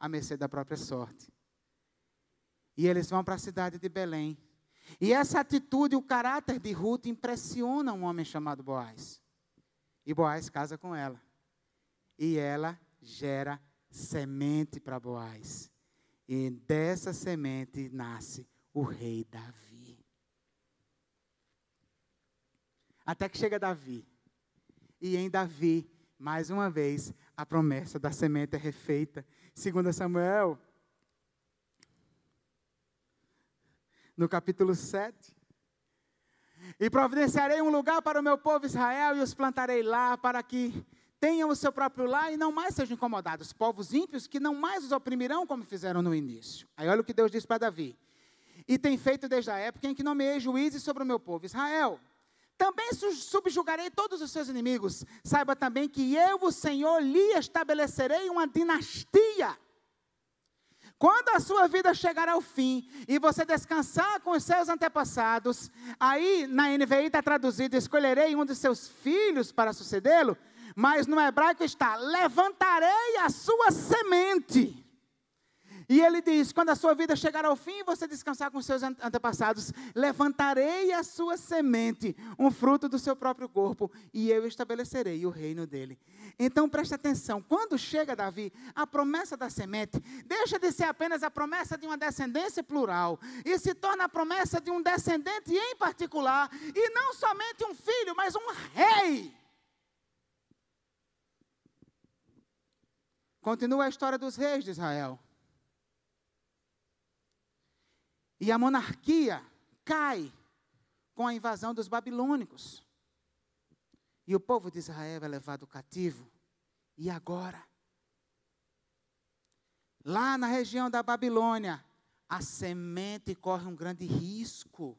à mercê da própria sorte. E eles vão para a cidade de Belém. E essa atitude, o caráter de Ruth impressiona um homem chamado Boaz. E Boaz casa com ela e ela gera semente para Boaz. E dessa semente nasce o rei Davi. Até que chega Davi. E em Davi, mais uma vez, a promessa da semente é refeita. Segundo Samuel, no capítulo 7. E providenciarei um lugar para o meu povo Israel e os plantarei lá para que tenham o seu próprio lar e não mais sejam incomodados. Povos ímpios que não mais os oprimirão como fizeram no início. Aí olha o que Deus diz para Davi. E tem feito desde a época em que nomeei juízes sobre o meu povo Israel. Também subjugarei todos os seus inimigos. Saiba também que eu, o Senhor, lhe estabelecerei uma dinastia. Quando a sua vida chegar ao fim e você descansar com os seus antepassados, aí na NVI está traduzido: escolherei um de seus filhos para sucedê-lo mas no hebraico está: levantarei a sua semente, E ele diz: quando a sua vida chegar ao fim e você descansar com seus antepassados, levantarei a sua semente, um fruto do seu próprio corpo, e eu estabelecerei o reino dele. Então preste atenção: quando chega Davi, a promessa da semente deixa de ser apenas a promessa de uma descendência plural, e se torna a promessa de um descendente em particular, e não somente um filho, mas um rei. Continua a história dos reis de Israel. E a monarquia cai com a invasão dos babilônicos. E o povo de Israel é levado cativo. E agora? Lá na região da Babilônia, a semente corre um grande risco.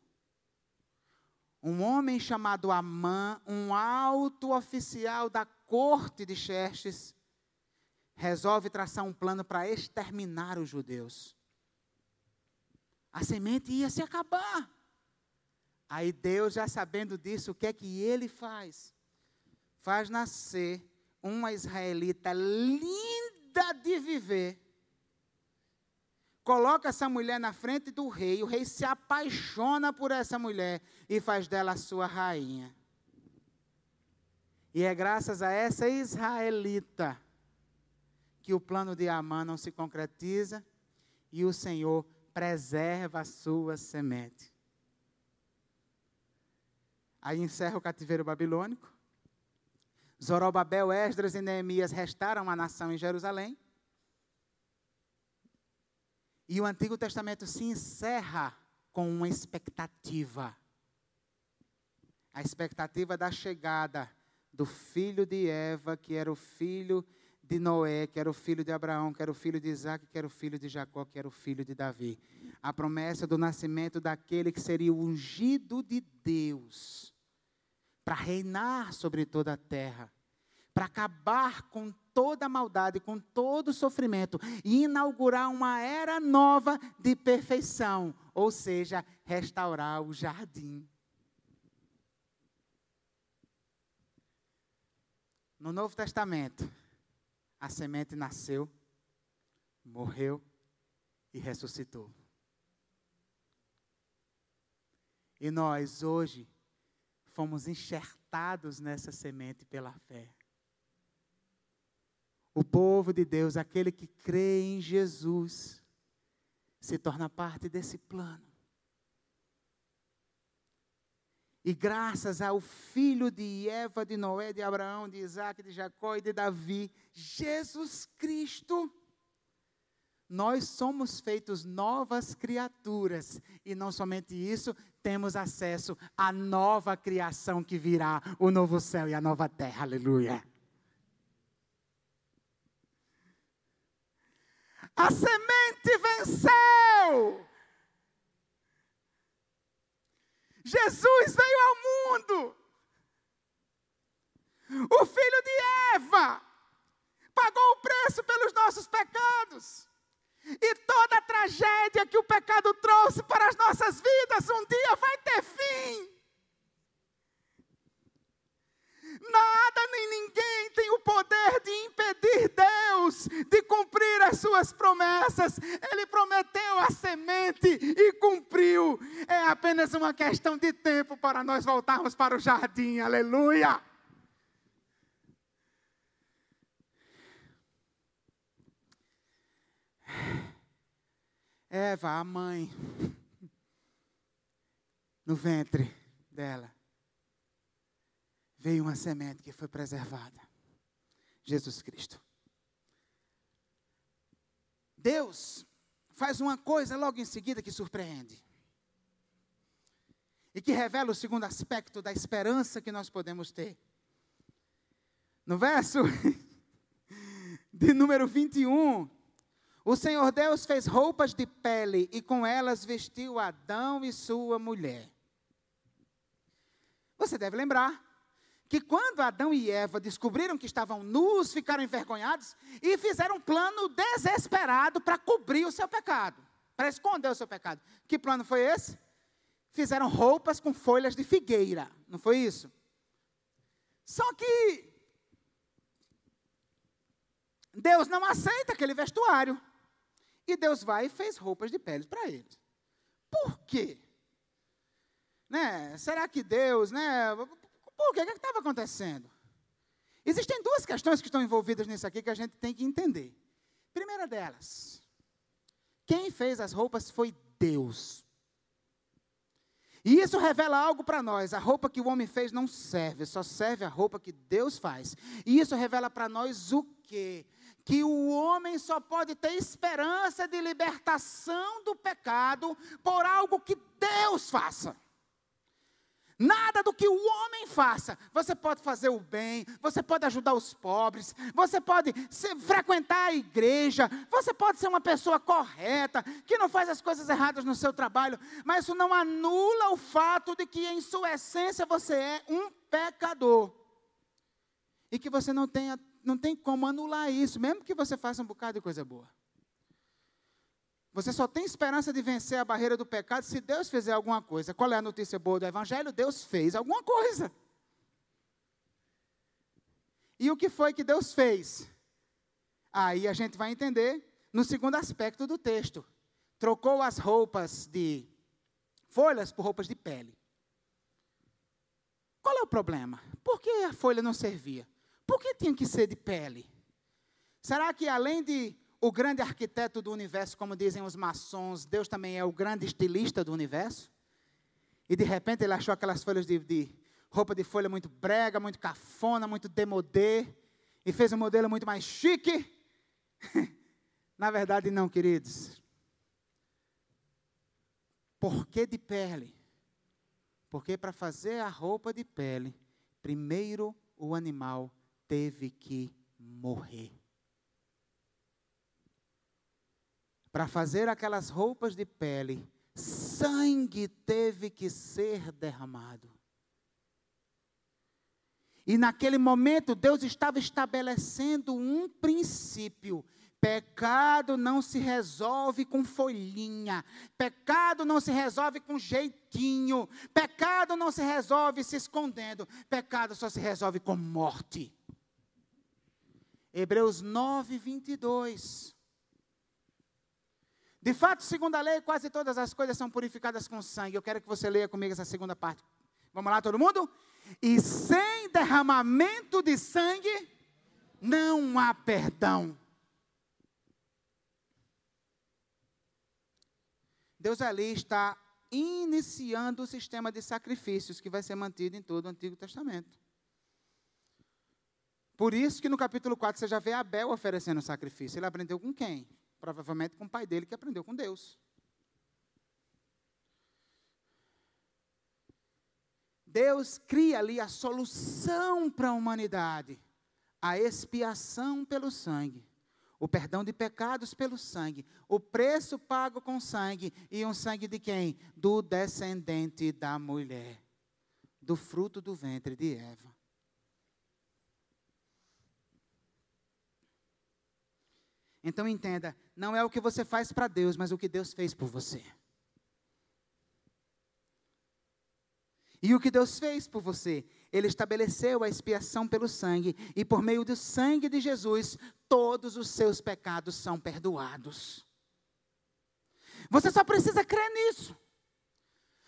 Um homem chamado Amã, um alto oficial da corte de Xerxes, resolve traçar um plano para exterminar os judeus a semente ia se acabar. Aí Deus, já sabendo disso, o que é que ele faz? Faz nascer uma israelita linda de viver. Coloca essa mulher na frente do rei, o rei se apaixona por essa mulher e faz dela a sua rainha. E é graças a essa israelita que o plano de Amã não se concretiza e o Senhor preserva a sua semente. Aí encerra o cativeiro babilônico. Zorobabel, Esdras e Neemias restaram a nação em Jerusalém. E o Antigo Testamento se encerra com uma expectativa. A expectativa da chegada do filho de Eva, que era o filho de Noé, que era o filho de Abraão, que era o filho de Isaac, que era o filho de Jacó, que era o filho de Davi. A promessa do nascimento daquele que seria o ungido de Deus, para reinar sobre toda a terra, para acabar com toda a maldade, com todo o sofrimento e inaugurar uma era nova de perfeição, ou seja, restaurar o jardim. No Novo Testamento, a semente nasceu, morreu e ressuscitou. E nós hoje fomos enxertados nessa semente pela fé. O povo de Deus, aquele que crê em Jesus, se torna parte desse plano. E graças ao filho de Eva, de Noé, de Abraão, de Isaac, de Jacó e de Davi, Jesus Cristo, nós somos feitos novas criaturas. E não somente isso, temos acesso à nova criação que virá, o novo céu e a nova terra. Aleluia. A semente venceu. Jesus veio ao mundo. O filho de Eva pagou o preço pelos nossos pecados. E toda a tragédia que o pecado trouxe para as nossas vidas um dia vai ter fim. Nada nem ninguém tem o poder de impedir Deus de cumprir as suas promessas. Ele prometeu a semente e cumpriu. É apenas uma questão de tempo para nós voltarmos para o jardim. Aleluia. Eva, a mãe, no ventre dela veio uma semente que foi preservada. Jesus Cristo. Deus faz uma coisa logo em seguida que surpreende. E que revela o segundo aspecto da esperança que nós podemos ter. No verso de número 21, o Senhor Deus fez roupas de pele e com elas vestiu Adão e sua mulher. Você deve lembrar que quando Adão e Eva descobriram que estavam nus, ficaram envergonhados e fizeram um plano desesperado para cobrir o seu pecado, para esconder o seu pecado. Que plano foi esse? Fizeram roupas com folhas de figueira, não foi isso? Só que Deus não aceita aquele vestuário. E Deus vai e fez roupas de pele para eles. Por quê? Né? Será que Deus, né? Por quê? O que é estava acontecendo? Existem duas questões que estão envolvidas nisso aqui que a gente tem que entender. Primeira delas, quem fez as roupas foi Deus. E isso revela algo para nós. A roupa que o homem fez não serve, só serve a roupa que Deus faz. E isso revela para nós o quê? Que o homem só pode ter esperança de libertação do pecado por algo que Deus faça. Nada do que o homem faça. Você pode fazer o bem, você pode ajudar os pobres, você pode frequentar a igreja, você pode ser uma pessoa correta, que não faz as coisas erradas no seu trabalho, mas isso não anula o fato de que, em sua essência, você é um pecador. E que você não, tenha, não tem como anular isso, mesmo que você faça um bocado de coisa boa. Você só tem esperança de vencer a barreira do pecado se Deus fizer alguma coisa. Qual é a notícia boa do Evangelho? Deus fez alguma coisa. E o que foi que Deus fez? Aí a gente vai entender no segundo aspecto do texto. Trocou as roupas de folhas por roupas de pele. Qual é o problema? Por que a folha não servia? Por que tinha que ser de pele? Será que além de o grande arquiteto do universo, como dizem os maçons, Deus também é o grande estilista do universo. E de repente ele achou aquelas folhas de, de roupa de folha muito brega, muito cafona, muito demodê, e fez um modelo muito mais chique. Na verdade, não, queridos. Por que de pele? Porque para fazer a roupa de pele, primeiro o animal teve que morrer. Para fazer aquelas roupas de pele, sangue teve que ser derramado. E naquele momento, Deus estava estabelecendo um princípio. Pecado não se resolve com folhinha. Pecado não se resolve com jeitinho. Pecado não se resolve se escondendo. Pecado só se resolve com morte. Hebreus 9, 22. De fato, segundo a lei, quase todas as coisas são purificadas com sangue. Eu quero que você leia comigo essa segunda parte. Vamos lá, todo mundo? E sem derramamento de sangue, não há perdão. Deus ali está iniciando o sistema de sacrifícios que vai ser mantido em todo o Antigo Testamento. Por isso que no capítulo 4 você já vê Abel oferecendo sacrifício. Ele aprendeu com quem? Provavelmente com o pai dele que aprendeu com Deus. Deus cria ali a solução para a humanidade, a expiação pelo sangue, o perdão de pecados pelo sangue, o preço pago com sangue e um sangue de quem? Do descendente da mulher, do fruto do ventre de Eva. Então entenda, não é o que você faz para Deus, mas o que Deus fez por você. E o que Deus fez por você? Ele estabeleceu a expiação pelo sangue, e por meio do sangue de Jesus, todos os seus pecados são perdoados. Você só precisa crer nisso.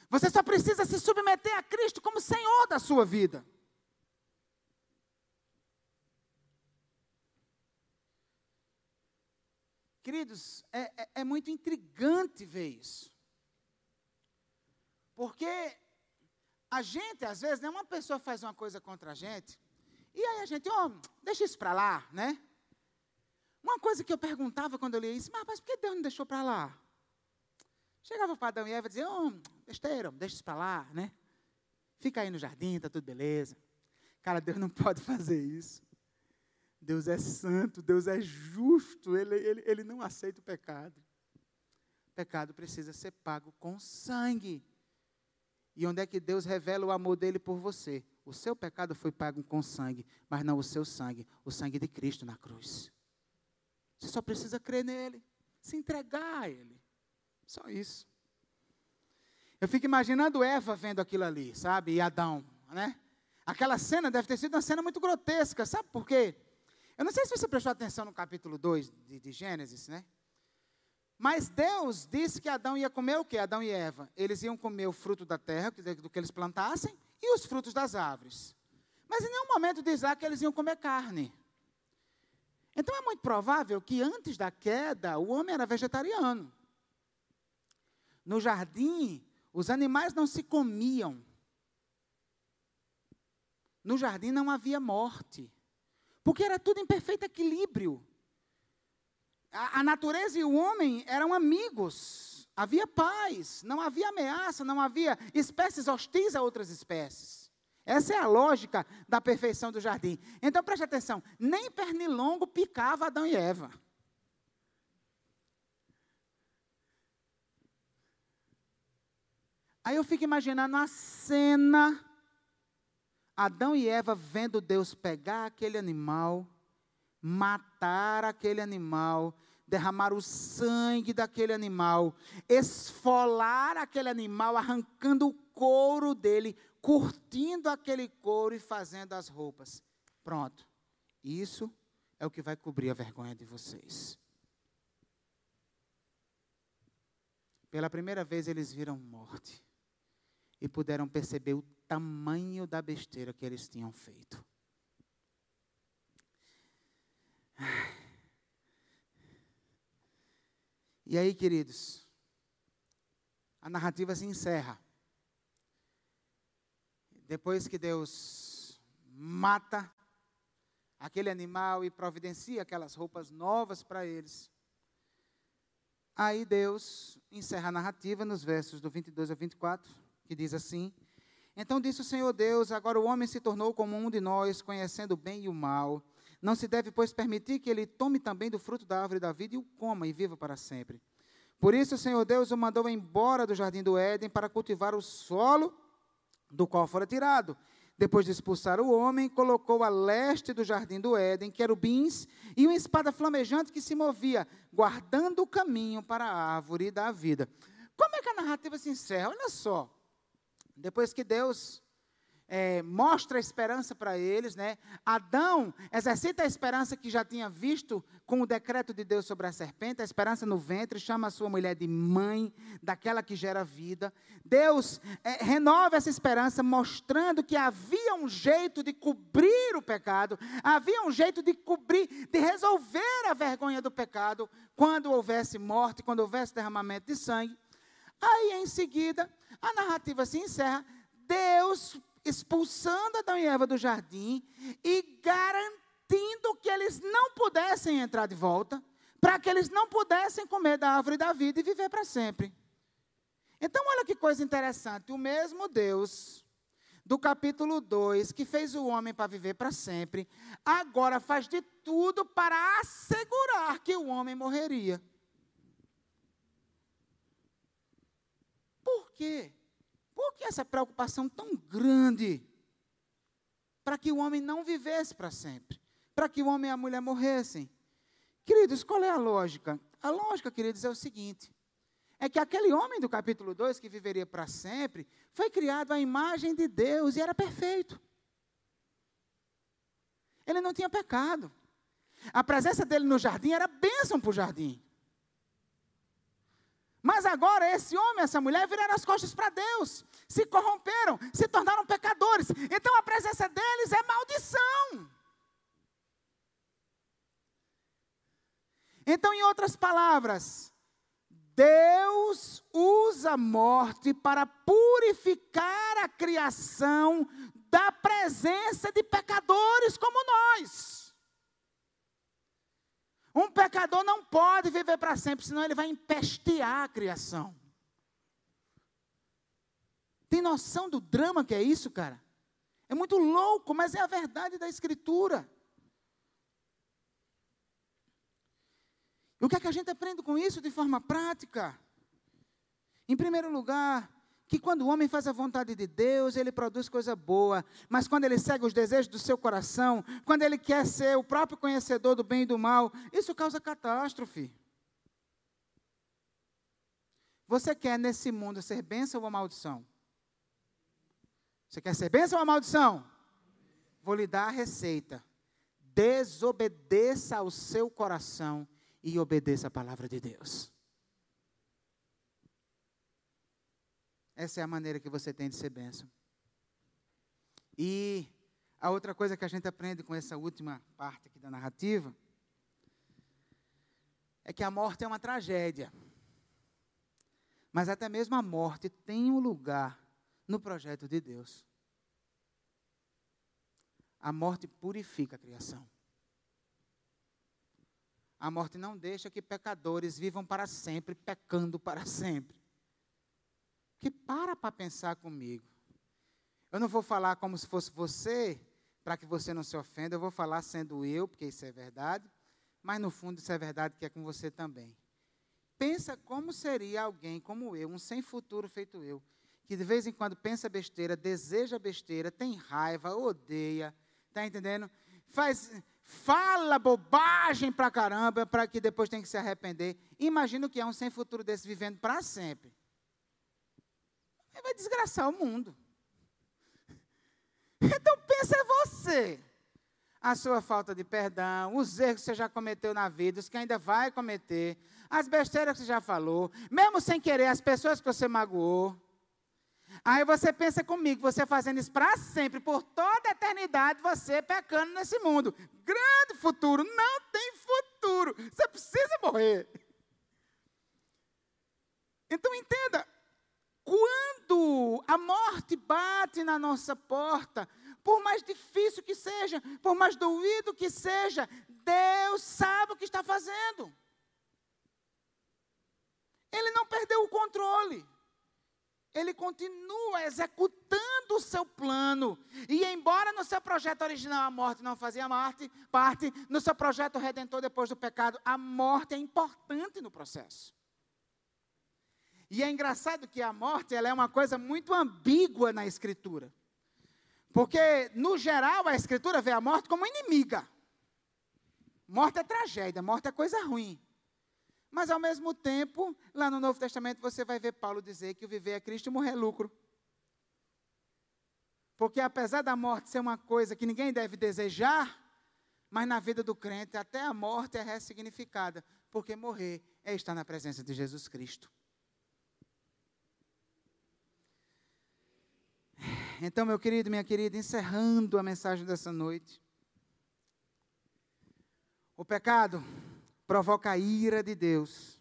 Você só precisa se submeter a Cristo como Senhor da sua vida. Queridos, é, é, é muito intrigante ver isso. Porque a gente, às vezes, né, uma pessoa faz uma coisa contra a gente, e aí a gente, ó, oh, deixa isso para lá, né? Uma coisa que eu perguntava quando eu lia isso, mas, por que Deus não deixou para lá? Chegava para Adão e Eva e dizia, oh, besteira, deixa isso para lá, né? Fica aí no jardim, tá tudo beleza. Cara, Deus não pode fazer isso. Deus é santo, Deus é justo, ele, ele, ele não aceita o pecado. O pecado precisa ser pago com sangue. E onde é que Deus revela o amor dele por você? O seu pecado foi pago com sangue, mas não o seu sangue, o sangue de Cristo na cruz. Você só precisa crer nele, se entregar a ele. Só isso. Eu fico imaginando Eva vendo aquilo ali, sabe? E Adão, né? Aquela cena deve ter sido uma cena muito grotesca, sabe por quê? Eu não sei se você prestou atenção no capítulo 2 de, de Gênesis, né? Mas Deus disse que Adão ia comer o quê? Adão e Eva. Eles iam comer o fruto da terra, do que eles plantassem, e os frutos das árvores. Mas em nenhum momento diz lá que eles iam comer carne. Então é muito provável que antes da queda o homem era vegetariano. No jardim, os animais não se comiam. No jardim não havia morte. Porque era tudo em perfeito equilíbrio. A, a natureza e o homem eram amigos. Havia paz, não havia ameaça, não havia espécies hostis a outras espécies. Essa é a lógica da perfeição do jardim. Então preste atenção: nem pernilongo picava Adão e Eva. Aí eu fico imaginando a cena Adão e Eva vendo Deus pegar aquele animal, matar aquele animal, derramar o sangue daquele animal, esfolar aquele animal, arrancando o couro dele, curtindo aquele couro e fazendo as roupas. Pronto. Isso é o que vai cobrir a vergonha de vocês. Pela primeira vez eles viram morte e puderam perceber o tamanho da besteira que eles tinham feito. E aí, queridos, a narrativa se encerra. Depois que Deus mata aquele animal e providencia aquelas roupas novas para eles, aí Deus encerra a narrativa nos versos do 22 ao 24 que diz assim: Então disse o Senhor Deus: Agora o homem se tornou como um de nós, conhecendo o bem e o mal. Não se deve, pois, permitir que ele tome também do fruto da árvore da vida e o coma e viva para sempre. Por isso o Senhor Deus o mandou embora do jardim do Éden para cultivar o solo do qual fora tirado. Depois de expulsar o homem, colocou a leste do jardim do Éden querubins e uma espada flamejante que se movia, guardando o caminho para a árvore da vida. Como é que a narrativa se encerra? Olha só. Depois que Deus é, mostra a esperança para eles, né? Adão exercita a esperança que já tinha visto com o decreto de Deus sobre a serpente, a esperança no ventre, chama a sua mulher de mãe, daquela que gera vida. Deus é, renova essa esperança, mostrando que havia um jeito de cobrir o pecado, havia um jeito de cobrir, de resolver a vergonha do pecado, quando houvesse morte, quando houvesse derramamento de sangue. Aí, em seguida, a narrativa se encerra, Deus expulsando Adão e Eva do jardim e garantindo que eles não pudessem entrar de volta, para que eles não pudessem comer da árvore da vida e viver para sempre. Então, olha que coisa interessante, o mesmo Deus do capítulo 2, que fez o homem para viver para sempre, agora faz de tudo para assegurar que o homem morreria. Por quê? Por que essa preocupação tão grande? Para que o homem não vivesse para sempre. Para que o homem e a mulher morressem. Queridos, qual é a lógica? A lógica, queridos, é o seguinte: é que aquele homem do capítulo 2, que viveria para sempre, foi criado à imagem de Deus e era perfeito. Ele não tinha pecado. A presença dele no jardim era bênção para o jardim. Mas agora esse homem essa mulher viraram as costas para Deus, se corromperam, se tornaram pecadores. Então a presença deles é maldição. Então, em outras palavras, Deus usa a morte para purificar a criação da presença de pecadores como nós. Um pecador não pode viver para sempre, senão ele vai empestear a criação. Tem noção do drama que é isso, cara? É muito louco, mas é a verdade da Escritura. E o que é que a gente aprende com isso de forma prática? Em primeiro lugar, que quando o homem faz a vontade de Deus, ele produz coisa boa, mas quando ele segue os desejos do seu coração, quando ele quer ser o próprio conhecedor do bem e do mal, isso causa catástrofe. Você quer nesse mundo ser bênção ou maldição? Você quer ser bênção ou maldição? Vou lhe dar a receita. Desobedeça ao seu coração e obedeça a palavra de Deus. Essa é a maneira que você tem de ser bênção. E a outra coisa que a gente aprende com essa última parte aqui da narrativa é que a morte é uma tragédia. Mas até mesmo a morte tem um lugar no projeto de Deus. A morte purifica a criação. A morte não deixa que pecadores vivam para sempre, pecando para sempre. Que para para pensar comigo. Eu não vou falar como se fosse você, para que você não se ofenda, eu vou falar sendo eu, porque isso é verdade, mas no fundo isso é verdade que é com você também. Pensa como seria alguém como eu, um sem futuro feito eu, que de vez em quando pensa besteira, deseja besteira, tem raiva, odeia, está entendendo? Faz, fala bobagem pra caramba, para que depois tem que se arrepender. Imagina o que é um sem futuro desse vivendo para sempre. Ele vai desgraçar o mundo. Então pensa você. A sua falta de perdão, os erros que você já cometeu na vida, os que ainda vai cometer, as besteiras que você já falou, mesmo sem querer, as pessoas que você magoou. Aí você pensa comigo, você fazendo isso para sempre, por toda a eternidade, você pecando nesse mundo. Grande futuro, não tem futuro. Você precisa morrer. Então entenda, quando a morte bate na nossa porta, por mais difícil que seja, por mais doído que seja, Deus sabe o que está fazendo. Ele não perdeu o controle ele continua executando o seu plano. E embora no seu projeto original a morte não fazia parte, no seu projeto redentor depois do pecado, a morte é importante no processo. E é engraçado que a morte ela é uma coisa muito ambígua na escritura. Porque, no geral, a escritura vê a morte como inimiga. Morte é tragédia, morte é coisa ruim. Mas ao mesmo tempo, lá no Novo Testamento, você vai ver Paulo dizer que o viver é Cristo e morrer é lucro. Porque apesar da morte ser uma coisa que ninguém deve desejar, mas na vida do crente até a morte é ressignificada, porque morrer é estar na presença de Jesus Cristo. Então, meu querido, minha querida, encerrando a mensagem dessa noite. O pecado provoca a ira de Deus.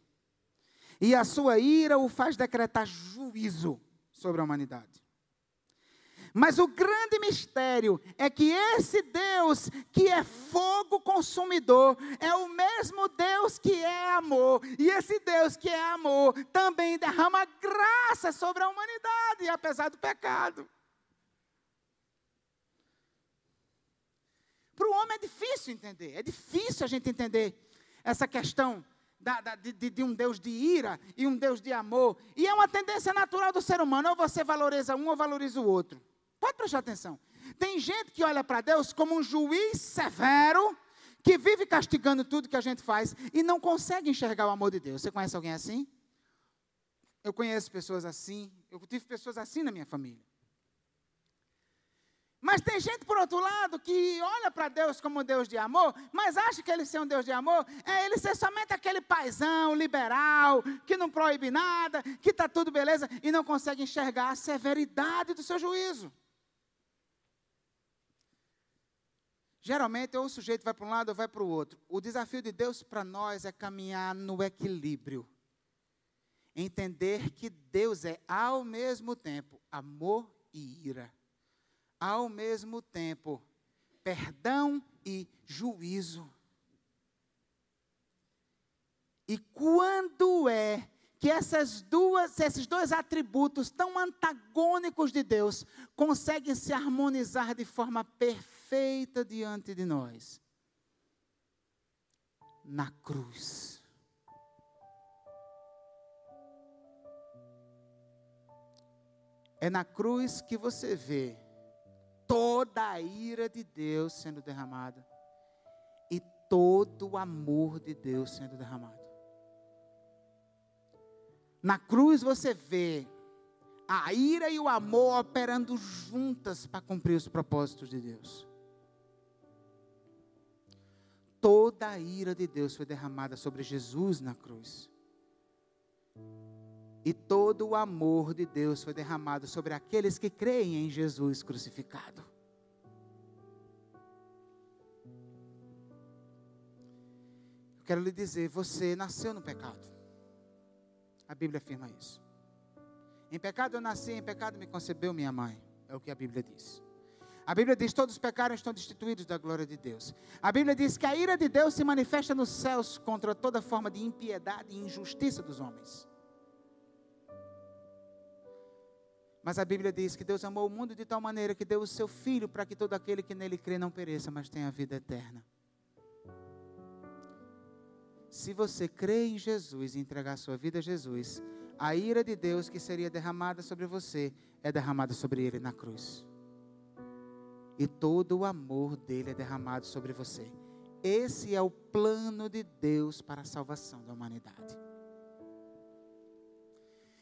E a sua ira o faz decretar juízo sobre a humanidade. Mas o grande mistério é que esse Deus que é fogo consumidor é o mesmo Deus que é amor. E esse Deus que é amor também derrama graça sobre a humanidade, apesar do pecado. Para o homem é difícil entender, é difícil a gente entender essa questão da, da, de, de, um Deus de ira e um Deus de amor. E é uma tendência natural do ser humano, ou você valoriza um ou valoriza o outro. Pode prestar atenção. Tem gente que olha para Deus como um juiz severo, que vive castigando tudo que a gente faz e não consegue enxergar o amor de Deus. Você conhece alguém assim? Eu conheço pessoas assim, eu tive pessoas assim na minha família. Mas tem gente, por outro lado, que olha para Deus como Deus de amor, mas acha que ele ser um Deus de amor é ele ser somente aquele paisão liberal, que não proíbe nada, que está tudo beleza, e não consegue enxergar a severidade do seu juízo. Geralmente, ou o sujeito vai para um lado ou vai para o outro. O desafio de Deus para nós é caminhar no equilíbrio. Entender que Deus é, ao mesmo tempo, amor e ira ao mesmo tempo perdão e juízo. E quando é que essas duas, esses dois atributos tão antagônicos de Deus conseguem se harmonizar de forma perfeita diante de nós? Na cruz. É na cruz que você vê toda a ira de Deus sendo derramada e todo o amor de Deus sendo derramado. Na cruz você vê a ira e o amor operando juntas para cumprir os propósitos de Deus. Toda a ira de Deus foi derramada sobre Jesus na cruz. E todo o amor de Deus foi derramado sobre aqueles que creem em Jesus crucificado. Eu quero lhe dizer, você nasceu no pecado. A Bíblia afirma isso. Em pecado eu nasci, em pecado me concebeu minha mãe. É o que a Bíblia diz. A Bíblia diz: todos os pecados estão destituídos da glória de Deus. A Bíblia diz que a ira de Deus se manifesta nos céus contra toda forma de impiedade e injustiça dos homens. Mas a Bíblia diz que Deus amou o mundo de tal maneira que deu o seu Filho para que todo aquele que nele crê não pereça, mas tenha vida eterna. Se você crê em Jesus e entregar sua vida a Jesus, a ira de Deus que seria derramada sobre você é derramada sobre ele na cruz. E todo o amor dele é derramado sobre você. Esse é o plano de Deus para a salvação da humanidade.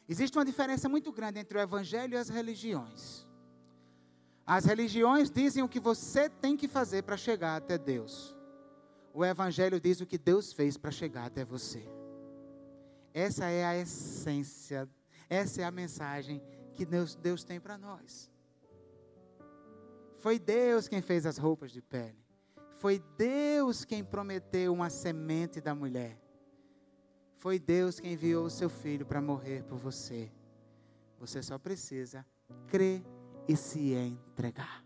Existe uma diferença muito grande entre o evangelho e as religiões. As religiões dizem o que você tem que fazer para chegar até Deus. O evangelho diz o que Deus fez para chegar até você. Essa é a essência, essa é a mensagem que Deus, Deus tem para nós. Foi Deus quem fez as roupas de pele. Foi Deus quem prometeu uma semente da mulher. Foi Deus quem enviou o seu filho para morrer por você. Você só precisa crer e se entregar.